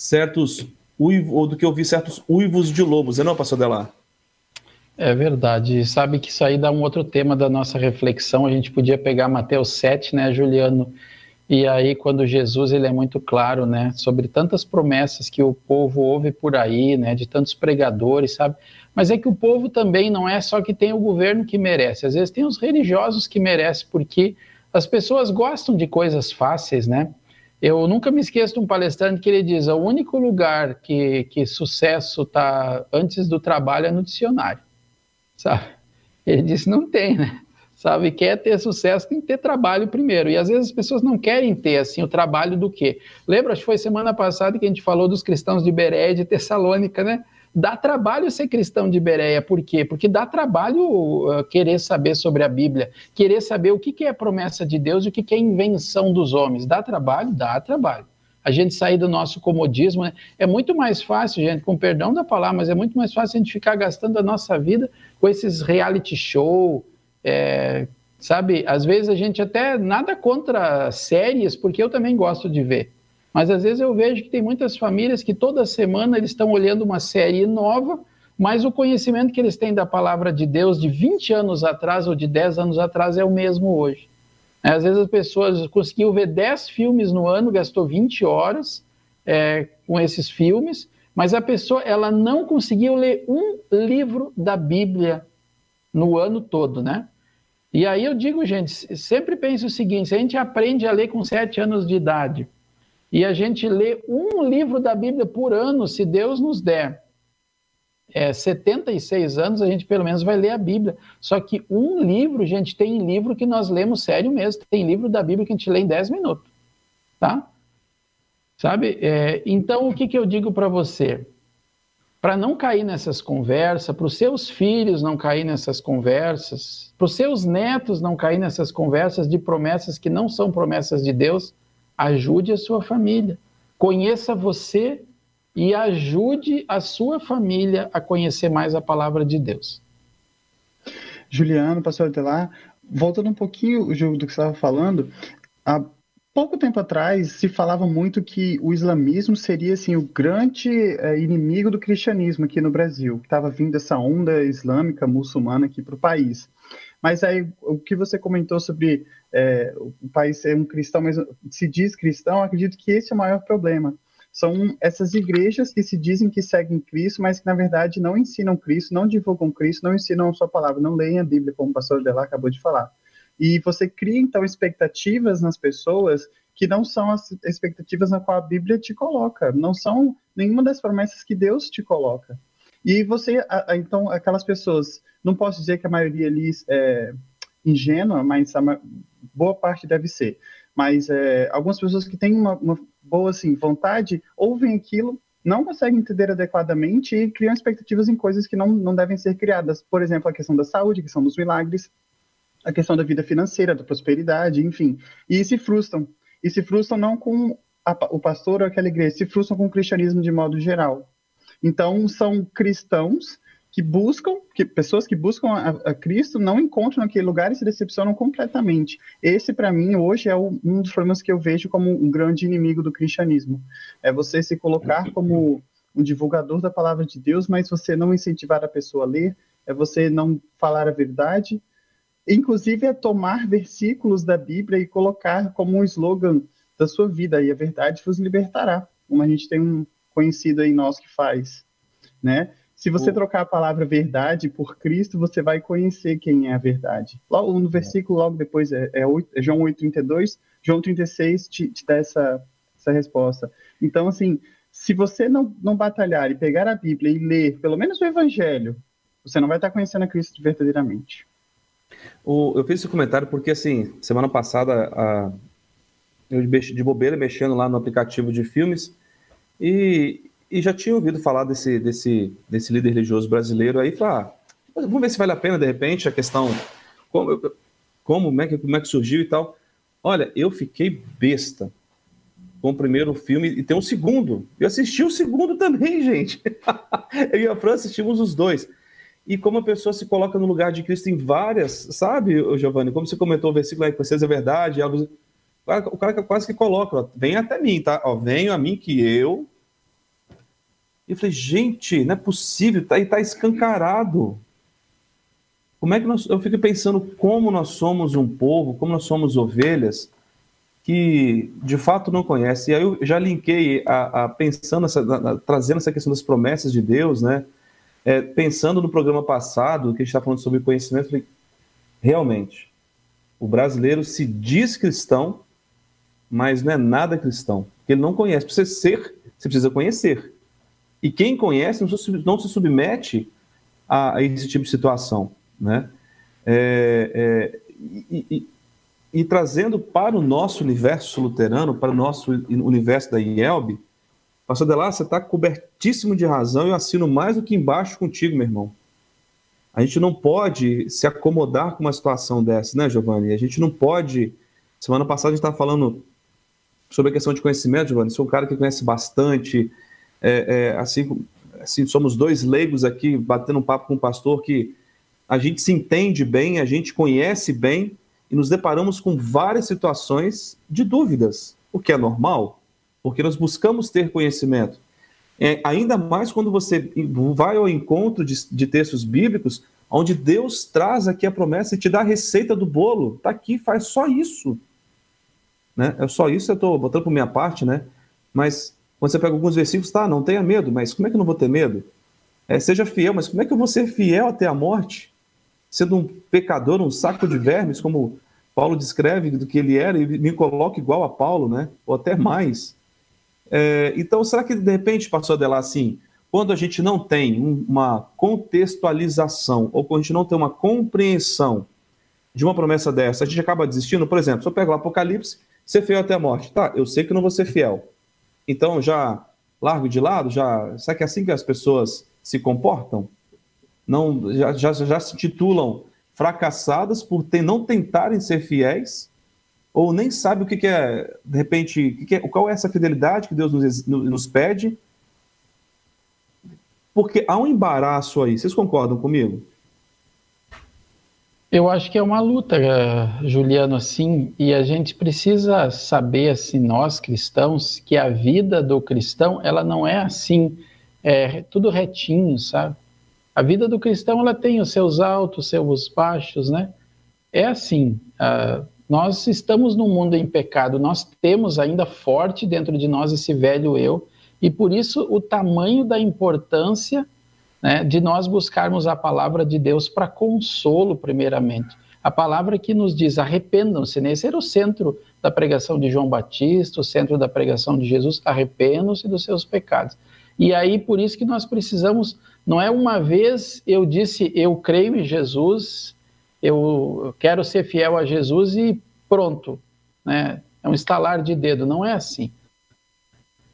certos uivos, ou do que ouvir certos uivos de lobos, é não, pastor Delar? É verdade. Sabe que isso aí dá um outro tema da nossa reflexão. A gente podia pegar Mateus 7, né, Juliano? E aí, quando Jesus ele é muito claro, né, sobre tantas promessas que o povo ouve por aí, né, de tantos pregadores, sabe? Mas é que o povo também não é só que tem o governo que merece, às vezes tem os religiosos que merecem, porque as pessoas gostam de coisas fáceis, né? Eu nunca me esqueço de um palestrante que ele diz: o único lugar que, que sucesso está antes do trabalho é no dicionário, sabe? Ele disse: não tem, né? sabe? Quer ter sucesso, tem que ter trabalho primeiro. E às vezes as pessoas não querem ter, assim, o trabalho do quê? Lembra, acho que foi semana passada que a gente falou dos cristãos de Bereia e de Tessalônica, né? Dá trabalho ser cristão de Bereia, por quê? Porque dá trabalho uh, querer saber sobre a Bíblia, querer saber o que, que é promessa de Deus e o que, que é invenção dos homens. Dá trabalho? Dá trabalho. A gente sair do nosso comodismo, né? é muito mais fácil, gente, com perdão da palavra, mas é muito mais fácil a gente ficar gastando a nossa vida com esses reality show, é, sabe, às vezes a gente até nada contra séries, porque eu também gosto de ver. Mas às vezes eu vejo que tem muitas famílias que toda semana eles estão olhando uma série nova, mas o conhecimento que eles têm da palavra de Deus de 20 anos atrás ou de 10 anos atrás é o mesmo hoje. É, às vezes as pessoas conseguiu ver 10 filmes no ano, gastou 20 horas é, com esses filmes, mas a pessoa ela não conseguiu ler um livro da Bíblia no ano todo, né? E aí eu digo, gente, sempre pense o seguinte: se a gente aprende a ler com sete anos de idade e a gente lê um livro da Bíblia por ano, se Deus nos der é, 76 anos, a gente pelo menos vai ler a Bíblia. Só que um livro, gente, tem livro que nós lemos sério mesmo. Tem livro da Bíblia que a gente lê em 10 minutos. Tá? Sabe? É, então, o que, que eu digo para você? Para não cair nessas conversas, para os seus filhos não cair nessas conversas, para os seus netos não cair nessas conversas de promessas que não são promessas de Deus, ajude a sua família. Conheça você e ajude a sua família a conhecer mais a palavra de Deus. Juliano, pastor Adelar, voltando um pouquinho do que você estava falando, a pouco tempo atrás se falava muito que o islamismo seria assim o grande é, inimigo do cristianismo aqui no Brasil, que estava vindo essa onda islâmica muçulmana aqui para o país. Mas aí o que você comentou sobre é, o país ser um cristão, mas se diz cristão, acredito que esse é o maior problema. São essas igrejas que se dizem que seguem Cristo, mas que na verdade não ensinam Cristo, não divulgam Cristo, não ensinam a sua palavra, não leem a Bíblia, como o pastor Delar acabou de falar. E você cria, então, expectativas nas pessoas que não são as expectativas na qual a Bíblia te coloca, não são nenhuma das promessas que Deus te coloca. E você, então, aquelas pessoas, não posso dizer que a maioria ali é ingênua, mas a boa parte deve ser. Mas é, algumas pessoas que têm uma, uma boa assim, vontade ouvem aquilo, não conseguem entender adequadamente e criam expectativas em coisas que não, não devem ser criadas. Por exemplo, a questão da saúde, a questão dos milagres, a questão da vida financeira, da prosperidade, enfim. E se frustram. E se frustram não com a, o pastor ou aquela igreja, se frustram com o cristianismo de modo geral. Então, são cristãos que buscam, que pessoas que buscam a, a Cristo não encontram naquele lugar e se decepcionam completamente. Esse, para mim, hoje é o, um dos problemas que eu vejo como um grande inimigo do cristianismo. É você se colocar como um divulgador da palavra de Deus, mas você não incentivar a pessoa a ler, é você não falar a verdade, inclusive é tomar versículos da Bíblia e colocar como um slogan da sua vida, e a verdade vos libertará, como a gente tem um conhecido aí nós que faz, né? Se você trocar a palavra verdade por Cristo, você vai conhecer quem é a verdade. Logo no versículo, logo depois, é, é, 8, é João 8,32, João 36 te, te dá essa, essa resposta. Então, assim, se você não, não batalhar e pegar a Bíblia e ler pelo menos o Evangelho, você não vai estar conhecendo a Cristo verdadeiramente. O, eu fiz esse comentário porque, assim, semana passada, a, eu de bobeira mexendo lá no aplicativo de filmes e, e já tinha ouvido falar desse, desse, desse líder religioso brasileiro aí, falar, ah, vamos ver se vale a pena, de repente, a questão, como, como, como, é que, como é que surgiu e tal. Olha, eu fiquei besta com o primeiro filme e tem um segundo. Eu assisti o segundo também, *laughs* gente. eu e a Fran assistimos os dois. E como a pessoa se coloca no lugar de Cristo em várias, sabe, Giovanni? Como você comentou o versículo aí, que vocês é verdade, o cara quase que coloca, ó, vem até mim, tá? Ó, venho a mim que eu e eu falei, gente, não é possível, tá tá escancarado. Como é que nós, eu fico pensando como nós somos um povo, como nós somos ovelhas que de fato não conhece. E aí eu já linkei a, a pensando essa, a, trazendo essa questão das promessas de Deus, né? É, pensando no programa passado que a gente está falando sobre conhecimento, falei, realmente o brasileiro se diz cristão, mas não é nada cristão, porque ele não conhece. Para você ser, você precisa conhecer. E quem conhece não se submete a, esse tipo de situação, né? É, é, e, e, e, trazendo para o nosso universo luterano, para o nosso universo da IELB, Pastor Delar, você está cobertíssimo de razão, eu assino mais do que embaixo contigo, meu irmão. A gente não pode se acomodar com uma situação dessa, né, Giovanni? A gente não pode. Semana passada a gente estava falando sobre a questão de conhecimento, Giovanni. Sou um cara que conhece bastante, é, é, assim, assim, somos dois leigos aqui batendo um papo com o pastor que a gente se entende bem, a gente conhece bem e nos deparamos com várias situações de dúvidas, o que é normal, porque nós buscamos ter conhecimento. É, ainda mais quando você vai ao encontro de, de textos bíblicos, onde Deus traz aqui a promessa e te dá a receita do bolo. Está aqui, faz só isso. Né? É só isso, eu estou botando por minha parte, né? Mas quando você pega alguns versículos, tá, não tenha medo, mas como é que eu não vou ter medo? É, seja fiel, mas como é que eu vou ser fiel até a morte? Sendo um pecador, um saco de vermes, como Paulo descreve do que ele era, e me coloca igual a Paulo, né? Ou até mais. É, então, será que de repente, passou dela assim, quando a gente não tem uma contextualização ou quando a gente não tem uma compreensão de uma promessa dessa, a gente acaba desistindo. Por exemplo, se eu pego o Apocalipse, ser fiel até a morte. Tá, eu sei que não vou ser fiel. Então já largo de lado? Já, será que é assim que as pessoas se comportam? Não, já, já, já se titulam fracassadas por ter, não tentarem ser fiéis? Ou nem sabe o que, que é, de repente, que é, qual é essa fidelidade que Deus nos, nos pede? Porque há um embaraço aí, vocês concordam comigo? Eu acho que é uma luta, Juliano, assim, e a gente precisa saber, assim, nós cristãos, que a vida do cristão, ela não é assim, é tudo retinho, sabe? A vida do cristão, ela tem os seus altos, seus baixos, né? É assim, uh, nós estamos num mundo em pecado, nós temos ainda forte dentro de nós esse velho eu, e por isso o tamanho da importância né, de nós buscarmos a palavra de Deus para consolo, primeiramente. A palavra que nos diz arrependam-se, né? esse era o centro da pregação de João Batista, o centro da pregação de Jesus, arrependam-se dos seus pecados. E aí, por isso que nós precisamos, não é uma vez eu disse, eu creio em Jesus, eu quero ser fiel a Jesus e pronto, né? É um estalar de dedo, não é assim.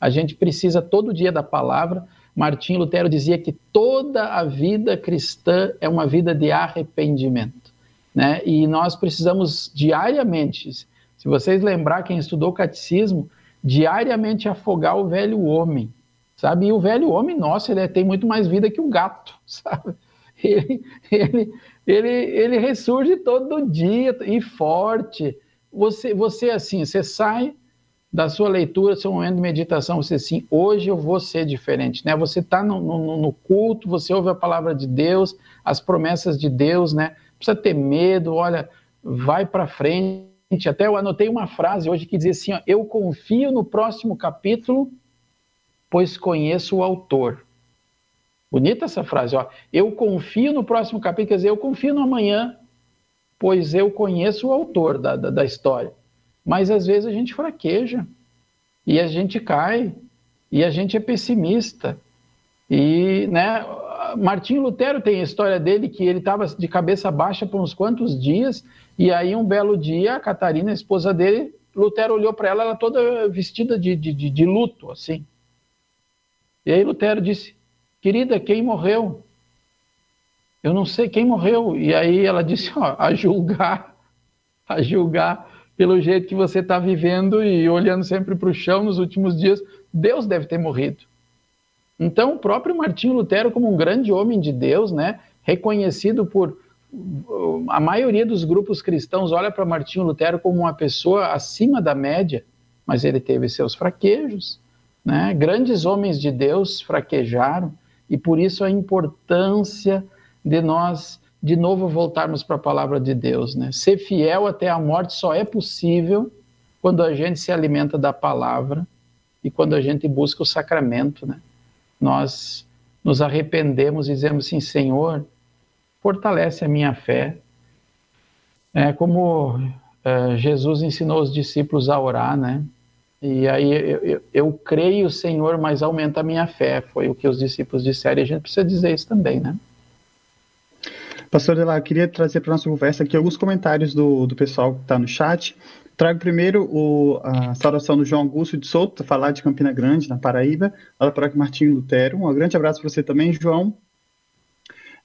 A gente precisa todo dia da palavra, Martim Lutero dizia que toda a vida cristã é uma vida de arrependimento. Né? E nós precisamos diariamente, se vocês lembrar quem estudou catecismo, diariamente afogar o velho homem, sabe? E o velho homem, nossa, ele tem muito mais vida que o gato, *laughs* sabe? Ele, ele, ele, ele ressurge todo dia e forte. Você, você assim, você sai da sua leitura, seu momento de meditação, você assim, hoje eu vou ser diferente, né? Você está no, no, no, culto, você ouve a palavra de Deus, as promessas de Deus, né? Precisa ter medo, olha, vai para frente. Até eu anotei uma frase hoje que dizia assim, ó, eu confio no próximo capítulo, pois conheço o autor. Bonita essa frase, ó. Eu confio no próximo capítulo, quer dizer, eu confio no amanhã, pois eu conheço o autor da, da, da história. Mas às vezes a gente fraqueja e a gente cai e a gente é pessimista. E, né, Martinho Lutero tem a história dele que ele estava de cabeça baixa por uns quantos dias e aí um belo dia a Catarina, a esposa dele, Lutero olhou para ela, ela toda vestida de, de, de, de luto, assim. E aí Lutero disse, querida, quem morreu? Eu não sei quem morreu. E aí ela disse, ó, a julgar, *laughs* a julgar pelo jeito que você está vivendo e olhando sempre para o chão nos últimos dias, Deus deve ter morrido. Então, o próprio Martinho Lutero, como um grande homem de Deus, né, reconhecido por a maioria dos grupos cristãos, olha para Martinho Lutero como uma pessoa acima da média, mas ele teve seus fraquejos. Né? Grandes homens de Deus fraquejaram, e por isso a importância de nós de novo voltarmos para a palavra de Deus, né? Ser fiel até a morte só é possível quando a gente se alimenta da palavra e quando a gente busca o sacramento, né? Nós nos arrependemos e dizemos assim, Senhor, fortalece a minha fé. É como é, Jesus ensinou os discípulos a orar, né? E aí eu, eu, eu, creio, Senhor, mas aumenta a minha fé. Foi o que os discípulos disseram e a gente precisa dizer isso também, né? Pastor Dela, eu queria trazer para nossa conversa aqui alguns comentários do, do pessoal que está no chat. Trago primeiro o, a saudação do João Augusto de Souto, falar de Campina Grande, na Paraíba. Olha para aqui, Martinho Lutero. Um grande abraço para você também, João.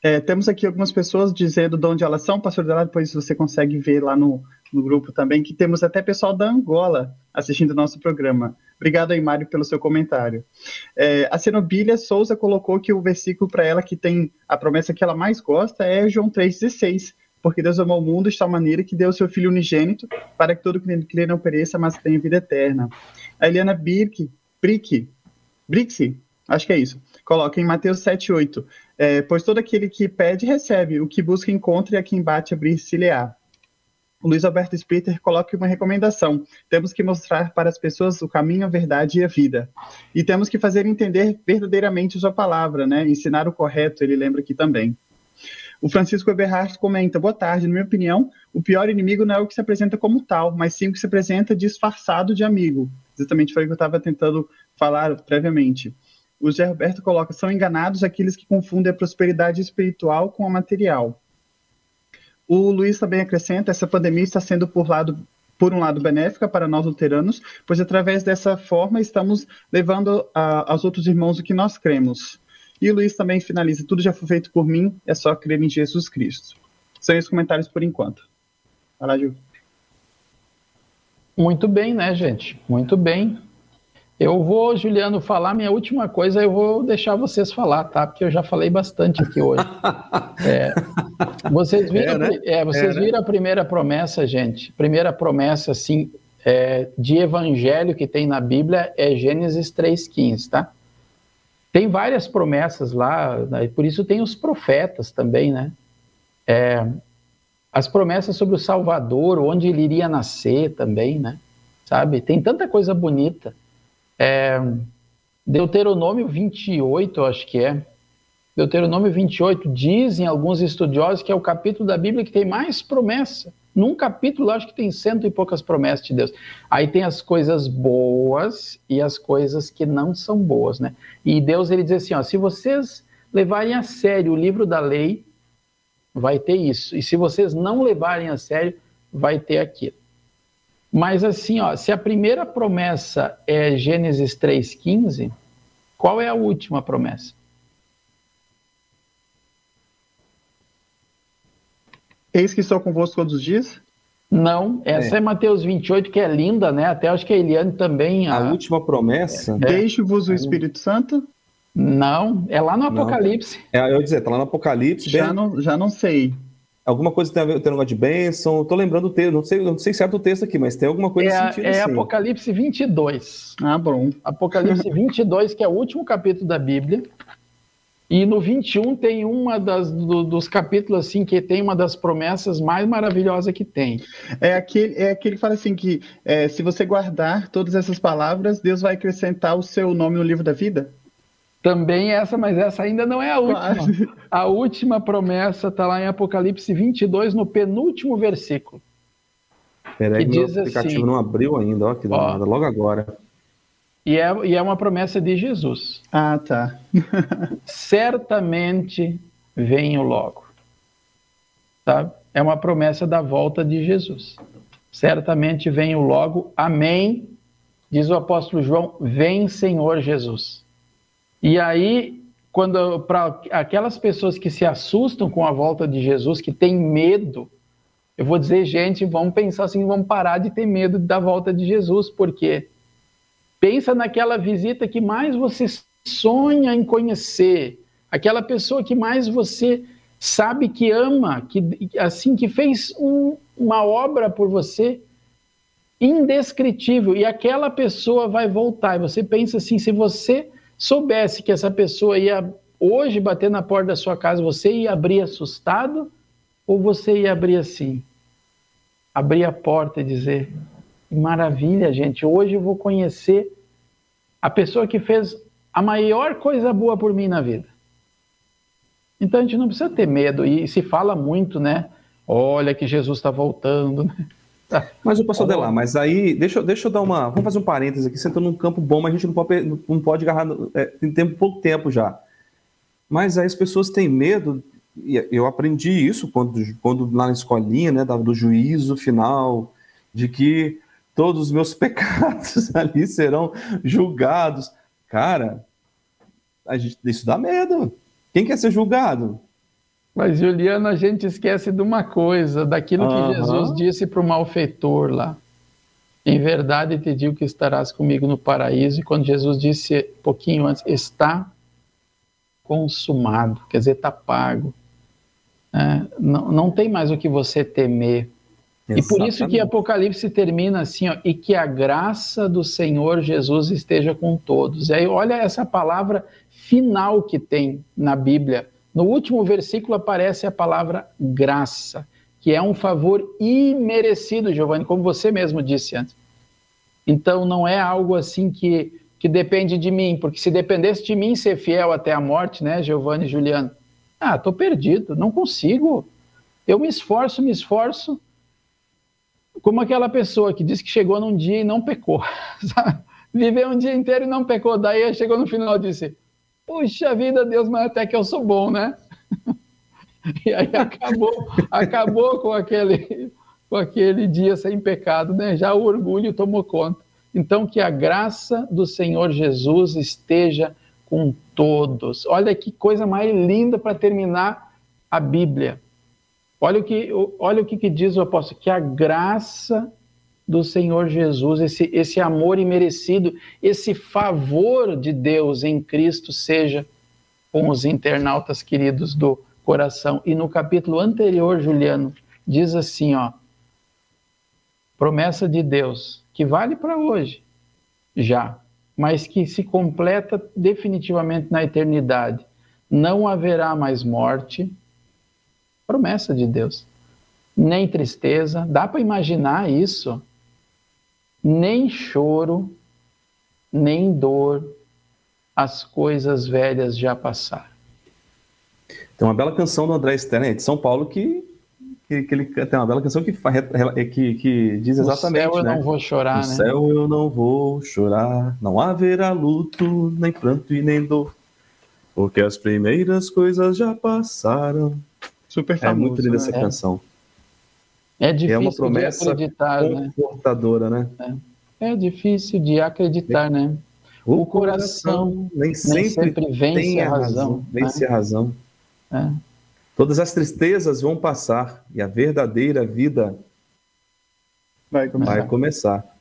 É, temos aqui algumas pessoas dizendo de onde elas são, pastor Dela, depois você consegue ver lá no, no grupo também, que temos até pessoal da Angola assistindo o nosso programa. Obrigado aí, Mário, pelo seu comentário. É, a Cenobília Souza colocou que o versículo para ela que tem a promessa que ela mais gosta é João 3,16, porque Deus amou o mundo de tal maneira que deu o seu Filho unigênito para que todo que lhe não pereça, mas tenha vida eterna. A Eliana Birk, Brick, Brixi, acho que é isso, coloca em Mateus 7,8, é, pois todo aquele que pede, recebe, o que busca, encontra, e a quem bate, abrir-se-lhe-á o Luiz Alberto Splitter coloca uma recomendação. Temos que mostrar para as pessoas o caminho, a verdade e a vida. E temos que fazer entender verdadeiramente sua palavra, né? Ensinar o correto, ele lembra aqui também. O Francisco Eberhard comenta: Boa tarde. Na minha opinião, o pior inimigo não é o que se apresenta como tal, mas sim o que se apresenta disfarçado de amigo. Exatamente foi o que eu estava tentando falar previamente. o Zé Roberto coloca: são enganados aqueles que confundem a prosperidade espiritual com a material. O Luiz também acrescenta: essa pandemia está sendo por lado por um lado, benéfica para nós luteranos, pois através dessa forma estamos levando a, aos outros irmãos o que nós cremos. E o Luiz também finaliza: tudo já foi feito por mim, é só crer em Jesus Cristo. São esses comentários por enquanto. Vai lá, Gil. Muito bem, né, gente? Muito bem. Eu vou, Juliano, falar minha última coisa, eu vou deixar vocês falar, tá? Porque eu já falei bastante aqui hoje. *laughs* É, vocês viram, é, né? é, vocês é, né? viram a primeira promessa, gente? Primeira promessa, assim, é, de evangelho que tem na Bíblia é Gênesis 3,15, tá? Tem várias promessas lá, né? por isso tem os profetas também, né? É, as promessas sobre o Salvador, onde ele iria nascer também, né? Sabe? Tem tanta coisa bonita. É, Deuteronômio 28, acho que é. Deuteronômio 28 dizem alguns estudiosos que é o capítulo da Bíblia que tem mais promessa. Num capítulo, acho que tem cento e poucas promessas de Deus. Aí tem as coisas boas e as coisas que não são boas, né? E Deus ele diz assim, ó, se vocês levarem a sério o livro da lei, vai ter isso. E se vocês não levarem a sério, vai ter aquilo. Mas assim, ó, se a primeira promessa é Gênesis 3,15, qual é a última promessa? Eis que estou convosco todos os dias? Não, essa é. é Mateus 28, que é linda, né? Até acho que a Eliane também. A, a última promessa. É. Deixe-vos o Espírito Santo? Não, é lá no Apocalipse. É, eu ia dizer, tá lá no Apocalipse. Já, bem... não, já não sei. Alguma coisa tem a ver com o negócio de bênção. Tô lembrando o texto, não sei, não sei certo o texto aqui, mas tem alguma coisa é, sentido É assim. Apocalipse 22. Ah, bom. Apocalipse *laughs* 22, que é o último capítulo da Bíblia. E no 21 tem uma das do, dos capítulos assim que tem uma das promessas mais maravilhosas que tem. É aquele, é aquele que fala assim que é, se você guardar todas essas palavras, Deus vai acrescentar o seu nome no livro da vida? Também essa, mas essa ainda não é a última. Quase. *laughs* A última promessa está lá em Apocalipse 22, no penúltimo versículo. Peraí, que meu diz aplicativo assim, não abriu ainda, ó, que logo agora. E é, e é uma promessa de Jesus. Ah, tá. *laughs* Certamente venho logo. Sabe? É uma promessa da volta de Jesus. Certamente venho logo. Amém. Diz o apóstolo João: Vem, Senhor Jesus. E aí, quando para aquelas pessoas que se assustam com a volta de Jesus, que têm medo, eu vou dizer, gente, vamos pensar assim, vamos parar de ter medo da volta de Jesus, porque Pensa naquela visita que mais você sonha em conhecer, aquela pessoa que mais você sabe que ama, que assim que fez um, uma obra por você indescritível e aquela pessoa vai voltar. E você pensa assim, se você soubesse que essa pessoa ia hoje bater na porta da sua casa, você ia abrir assustado ou você ia abrir assim? Abrir a porta e dizer: Maravilha, gente. Hoje eu vou conhecer a pessoa que fez a maior coisa boa por mim na vida. Então a gente não precisa ter medo. E se fala muito, né? Olha que Jesus está voltando. Né? Mas o pastor Delar, mas aí, deixa, deixa eu dar uma. Vamos fazer um parênteses aqui. Você entrou num campo bom, mas a gente não pode, não pode agarrar. É, tem tempo, pouco tempo já. Mas aí as pessoas têm medo, e eu aprendi isso quando, quando lá na escolinha, né, do juízo final, de que todos os meus *laughs* pecados ali serão julgados. Cara, a gente, isso dá medo. Quem quer ser julgado? Mas, Juliano, a gente esquece de uma coisa, daquilo que uhum. Jesus disse para o malfeitor lá. Em verdade te digo que estarás comigo no paraíso. E quando Jesus disse pouquinho antes, está consumado, quer dizer, está pago. É, não, não tem mais o que você temer. Exatamente. E por isso que Apocalipse termina assim, ó, e que a graça do Senhor Jesus esteja com todos. E aí olha essa palavra final que tem na Bíblia. No último versículo aparece a palavra graça, que é um favor imerecido, Giovanni, como você mesmo disse antes. Então não é algo assim que, que depende de mim, porque se dependesse de mim ser fiel até a morte, né, Giovanni e Juliano? Ah, estou perdido, não consigo. Eu me esforço, me esforço, como aquela pessoa que disse que chegou num dia e não pecou. *laughs* Sabe? Viveu um dia inteiro e não pecou. Daí chegou no final e disse: puxa vida, Deus, mas até que eu sou bom, né? *laughs* E aí acabou, acabou com aquele, com aquele dia sem pecado, né? Já o orgulho tomou conta. Então, que a graça do Senhor Jesus esteja com todos. Olha que coisa mais linda para terminar a Bíblia. Olha o que, olha o que, que diz o apóstolo: que a graça do Senhor Jesus, esse, esse amor imerecido, esse favor de Deus em Cristo seja com os internautas queridos do coração. E no capítulo anterior, Juliano, diz assim, ó, promessa de Deus, que vale para hoje, já, mas que se completa definitivamente na eternidade. Não haverá mais morte, promessa de Deus, nem tristeza, dá para imaginar isso nem choro, nem dor, as coisas velhas já passaram. Tem uma bela canção do André Stern, de São Paulo, que, que, que ele tem uma bela canção que, que, que diz exatamente. No céu eu né? não vou chorar, no né? céu eu não vou chorar, não haverá luto, nem pranto e nem dor, porque as primeiras coisas já passaram. Super famoso, é muito linda né? essa É. canção. É difícil é uma promessa de acreditar, né? confortadora, né? É difícil de acreditar, né? O coração nem Nem sempre, sempre vence tem a razão. né? Vence a razão. É. Todas as tristezas vão passar e a verdadeira vida Vai começar. vai começar.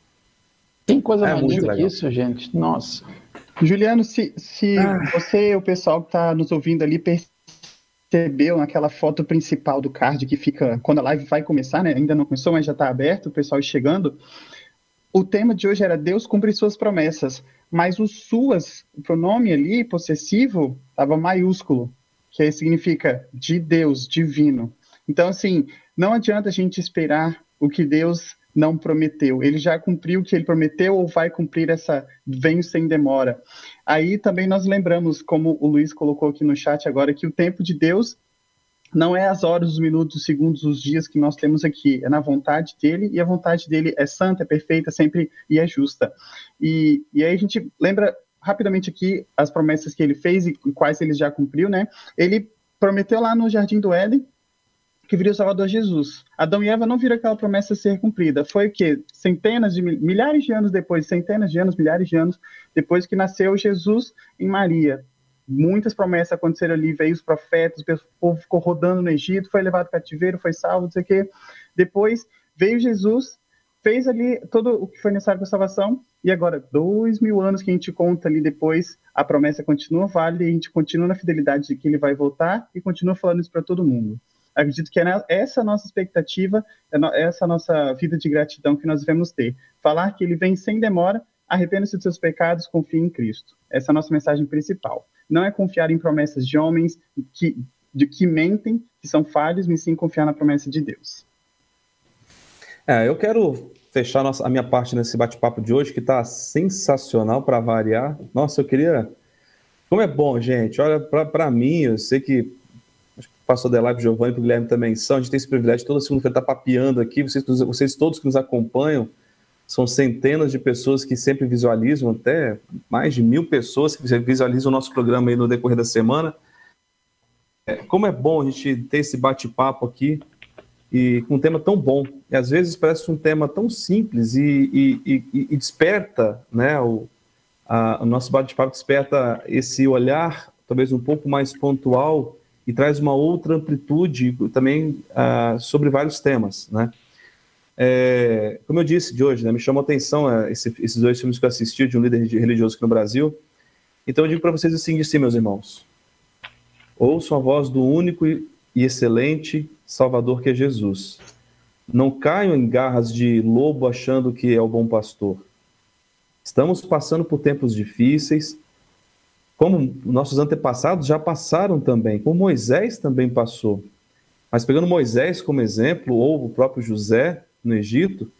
Tem coisa É mais linda que legal. isso, gente? Nossa. Juliano, se, se Ah. você e o pessoal que está nos ouvindo ali percebeu naquela foto principal do card que fica quando a live vai começar, né? Ainda não começou, mas já está aberto, o pessoal chegando. O tema de hoje era Deus cumpre suas promessas, mas o suas, o pronome ali, possessivo, estava maiúsculo, que aí significa de Deus, divino. Então, assim, não adianta a gente esperar o que Deus não prometeu. Ele já cumpriu o que ele prometeu ou vai cumprir essa vem sem demora. Aí também nós lembramos, como o Luiz colocou aqui no chat agora, que o tempo de Deus não é as horas, os minutos, os segundos, os dias que nós temos aqui, é na vontade dele, e a vontade dele é santa, é perfeita, sempre e é justa. E, e aí a gente lembra rapidamente aqui as promessas que ele fez e quais ele já cumpriu, né? Ele prometeu lá no Jardim do Éden que viria o Salvador Jesus. Adão e Eva não viram aquela promessa ser cumprida. Foi o quê? Centenas de mil- milhares de anos depois, centenas de anos, milhares de anos depois que nasceu Jesus em Maria. Muitas promessas aconteceram ali, veio os profetas, o povo ficou rodando no Egito, foi levado cativeiro, foi salvo, não sei o quê. Depois veio Jesus, fez ali todo o que foi necessário para a salvação, e agora, dois mil anos que a gente conta ali depois, a promessa continua válida, a gente continua na fidelidade de que ele vai voltar, e continua falando isso para todo mundo. Acredito que é essa nossa expectativa, é essa nossa vida de gratidão que nós devemos ter. Falar que ele vem sem demora, arrependa-se dos seus pecados, confie em Cristo. Essa é a nossa mensagem principal. Não é confiar em promessas de homens que, de, que mentem, que são falhos, mas sim confiar na promessa de Deus. É, eu quero fechar nossa- a minha parte nesse bate-papo de hoje, que está sensacional para variar. Nossa, eu queria. Como é bom, gente. Olha, para mim, eu sei que pastor Delaipe, Giovanni e o Guilherme também são. A gente tem esse privilégio toda segunda-feira estar papeando aqui. Vocês, vocês todos que nos acompanham, são centenas de pessoas que sempre visualizam, até mais de mil pessoas que visualizam o nosso programa aí no decorrer da semana. É, como é bom a gente ter esse bate-papo aqui e com um tema tão bom. E às vezes parece um tema tão simples e, e- e- e desperta, né? O, a- o nosso bate-papo desperta esse olhar, talvez um pouco mais pontual e traz uma outra amplitude também ah, sobre vários temas, né? É, como eu disse de hoje, né, me chamou a atenção é, esse- esses dois filmes que eu assisti de um líder religioso aqui no Brasil. Então eu digo para vocês o seguinte, sim, meus irmãos. Ouçam a voz do único e excelente Salvador que é Jesus. Não caiam em garras de lobo achando que é o bom pastor. Estamos passando por tempos difíceis, como nossos antepassados já passaram também, como Moisés também passou. Mas pegando Moisés como exemplo, ou o próprio José no Egito,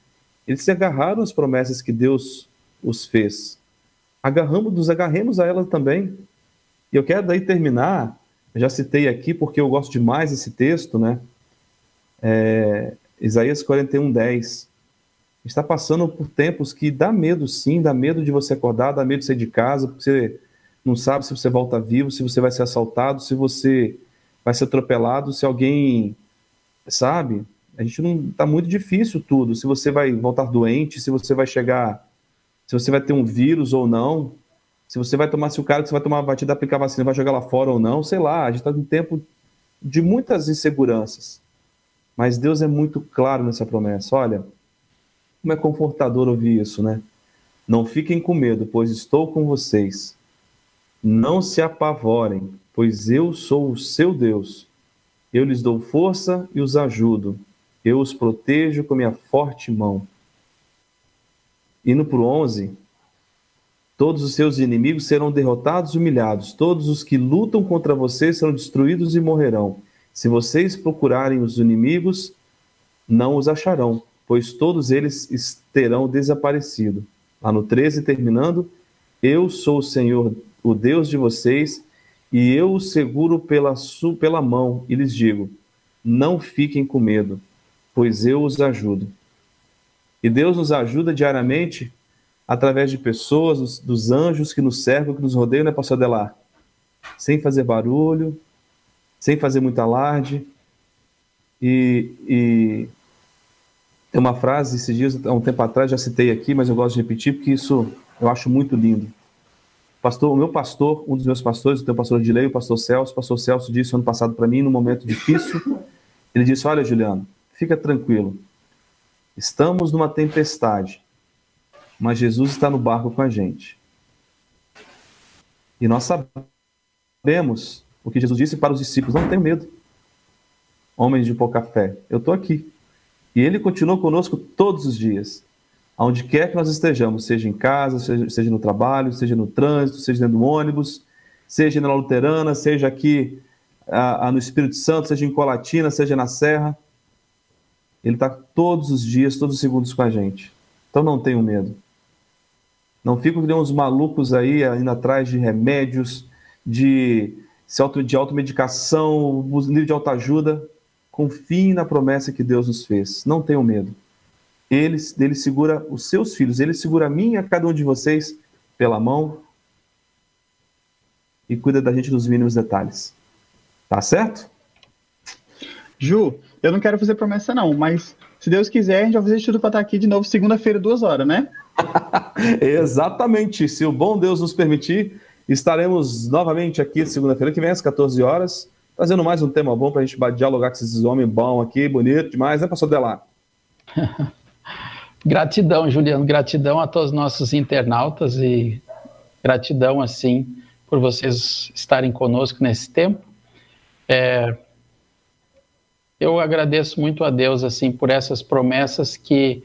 eles se agarraram às promessas que Deus os fez. Agarramos, nos agarremos a elas também. E eu quero daí terminar já citei aqui porque eu gosto demais desse texto, né? É, Isaías 41, 10. Está passando por tempos que dá medo, sim, dá medo de você acordar, dá medo de sair de casa, porque você não sabe se você volta vivo, se você vai ser assaltado, se você vai ser atropelado, se alguém, sabe? A gente não tá muito difícil tudo. Se você vai voltar doente, se você vai chegar, se você vai ter um vírus ou não, se você vai tomar, se o cara que você vai tomar, vai te aplicar vacina, vai jogar lá fora ou não, sei lá. A gente está num tempo de muitas inseguranças. Mas Deus é muito claro nessa promessa. Olha, como é confortador ouvir isso, né? Não fiquem com medo, pois estou com vocês. Não se apavorem, pois eu sou o seu Deus. Eu lhes dou força e os ajudo. Eu os protejo com minha forte mão. Indo para o 11, todos os seus inimigos serão derrotados e humilhados. Todos os que lutam contra você serão destruídos e morrerão. Se vocês procurarem os inimigos, não os acharão, pois todos eles terão desaparecido. Lá no 13, terminando, eu sou o Senhor, o Deus de vocês, e eu os seguro pela, pela mão e lhes digo: não fiquem com medo, pois eu os ajudo. E Deus nos ajuda diariamente através de pessoas, dos, dos anjos que nos cercam, que nos rodeiam, né, Pastor Adelar? Sem fazer barulho, sem fazer muito alarde. E, e tem uma frase, esses dias, há um tempo atrás, já citei aqui, mas eu gosto de repetir porque isso eu acho muito lindo. Pastor, o meu pastor, um dos meus pastores, o teu pastor de lei, o pastor Celso, o pastor Celso disse ano passado para mim, num momento difícil, *laughs* ele disse: Olha, Juliano, fica tranquilo. Estamos numa tempestade, mas Jesus está no barco com a gente. E nós sabemos o que Jesus disse para os discípulos: não tenham medo, homens de pouca fé, eu estou aqui. E ele continua conosco todos os dias, aonde quer que nós estejamos, seja em casa, seja, seja no trabalho, seja no trânsito, seja dentro do ônibus, seja na luterana, seja aqui no Espírito Santo, seja em Colatina, seja na Serra. Ele está todos os dias, todos os segundos com a gente. Então não tenham medo. Não fico que uns malucos aí, indo atrás de remédios, de de automedicação, nível de autoajuda, confiem na promessa que Deus nos fez. Não tenham medo. Ele, ele segura os seus filhos, ele segura a mim e a cada um de vocês pela mão e cuida da gente nos mínimos detalhes. Tá certo? Ju, eu não quero fazer promessa não, mas se Deus quiser, a gente vai fazer tudo para estar aqui de novo segunda-feira, duas horas, né? *laughs* Exatamente. Se o bom Deus nos permitir, Estaremos novamente aqui segunda-feira que vem, às 14 horas, trazendo mais um tema bom para a gente dialogar com esses homens bons aqui, bonito demais, né, pastor Delar? *laughs* gratidão, Juliano, gratidão a todos os nossos internautas e gratidão, assim, por vocês estarem conosco nesse tempo. É, eu agradeço muito a Deus, assim, por essas promessas que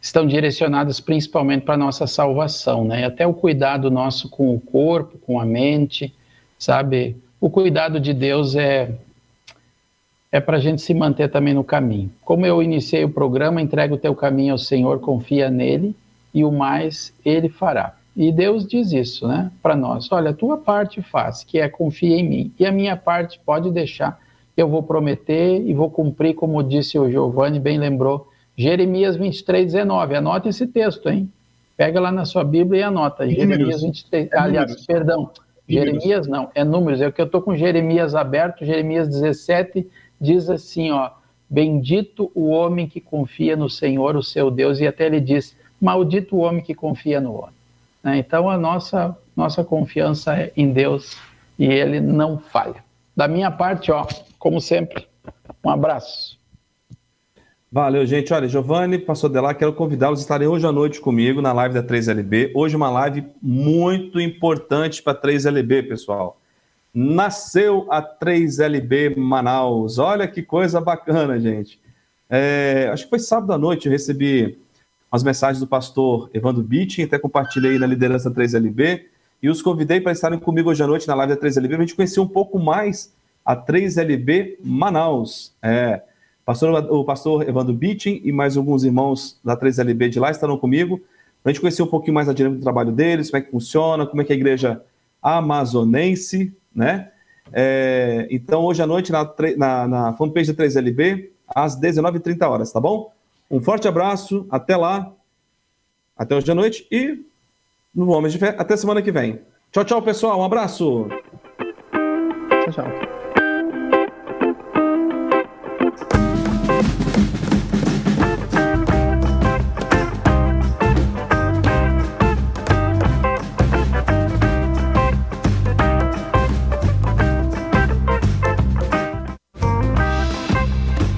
estão direcionadas principalmente para a nossa salvação, né? Até o cuidado nosso com o corpo, com a mente, sabe? O cuidado de Deus é é para a gente se manter também no caminho. Como eu iniciei o programa, entrega o teu caminho ao Senhor, confia nele e o mais ele fará. E Deus diz isso, né, para nós. Olha, a tua parte faz, que é confia em mim, e a minha parte pode deixar. Eu vou prometer e vou cumprir, como disse o Giovanni, bem lembrou, Jeremias 23, 19. Anota esse texto, hein? Pega lá na sua Bíblia e anota. Jeremias 23. É aliás, números. perdão. Números. Jeremias não, é números. É o que eu estou com Jeremias aberto. Jeremias 17 diz assim: ó. Bendito o homem que confia no Senhor, o seu Deus, e até ele diz: Maldito o homem que confia no homem. Né? Então a nossa, nossa confiança é em Deus e ele não falha. Da minha parte, ó, como sempre, um abraço. Valeu, gente. Olha, Giovanni, pastor Delar, quero convidá-los a estarem hoje à noite comigo na live da 3LB. Hoje uma live muito importante para 3LB, pessoal. Nasceu a 3LB Manaus. Olha que coisa bacana, gente. É, acho que foi sábado à noite, eu recebi as mensagens do pastor Evandro Bittin, até compartilhei na liderança 3LB, e os convidei para estarem comigo hoje à noite na live da 3LB, para a gente conhecer um pouco mais a 3LB Manaus. É, Pastor, o pastor Evandro Bittin e mais alguns irmãos da 3LB de lá estarão comigo para a gente conhecer um pouquinho mais a dinâmica do trabalho deles, como é que funciona, como é que a igreja amazonense, né? É, então, hoje à noite, na, na, na fanpage da 3LB, às 19h30 horas, tá bom? Um forte abraço, até lá, até hoje à noite e no Homens de Fé, até semana que vem. Tchau, tchau, pessoal. Um abraço. Tchau, tchau.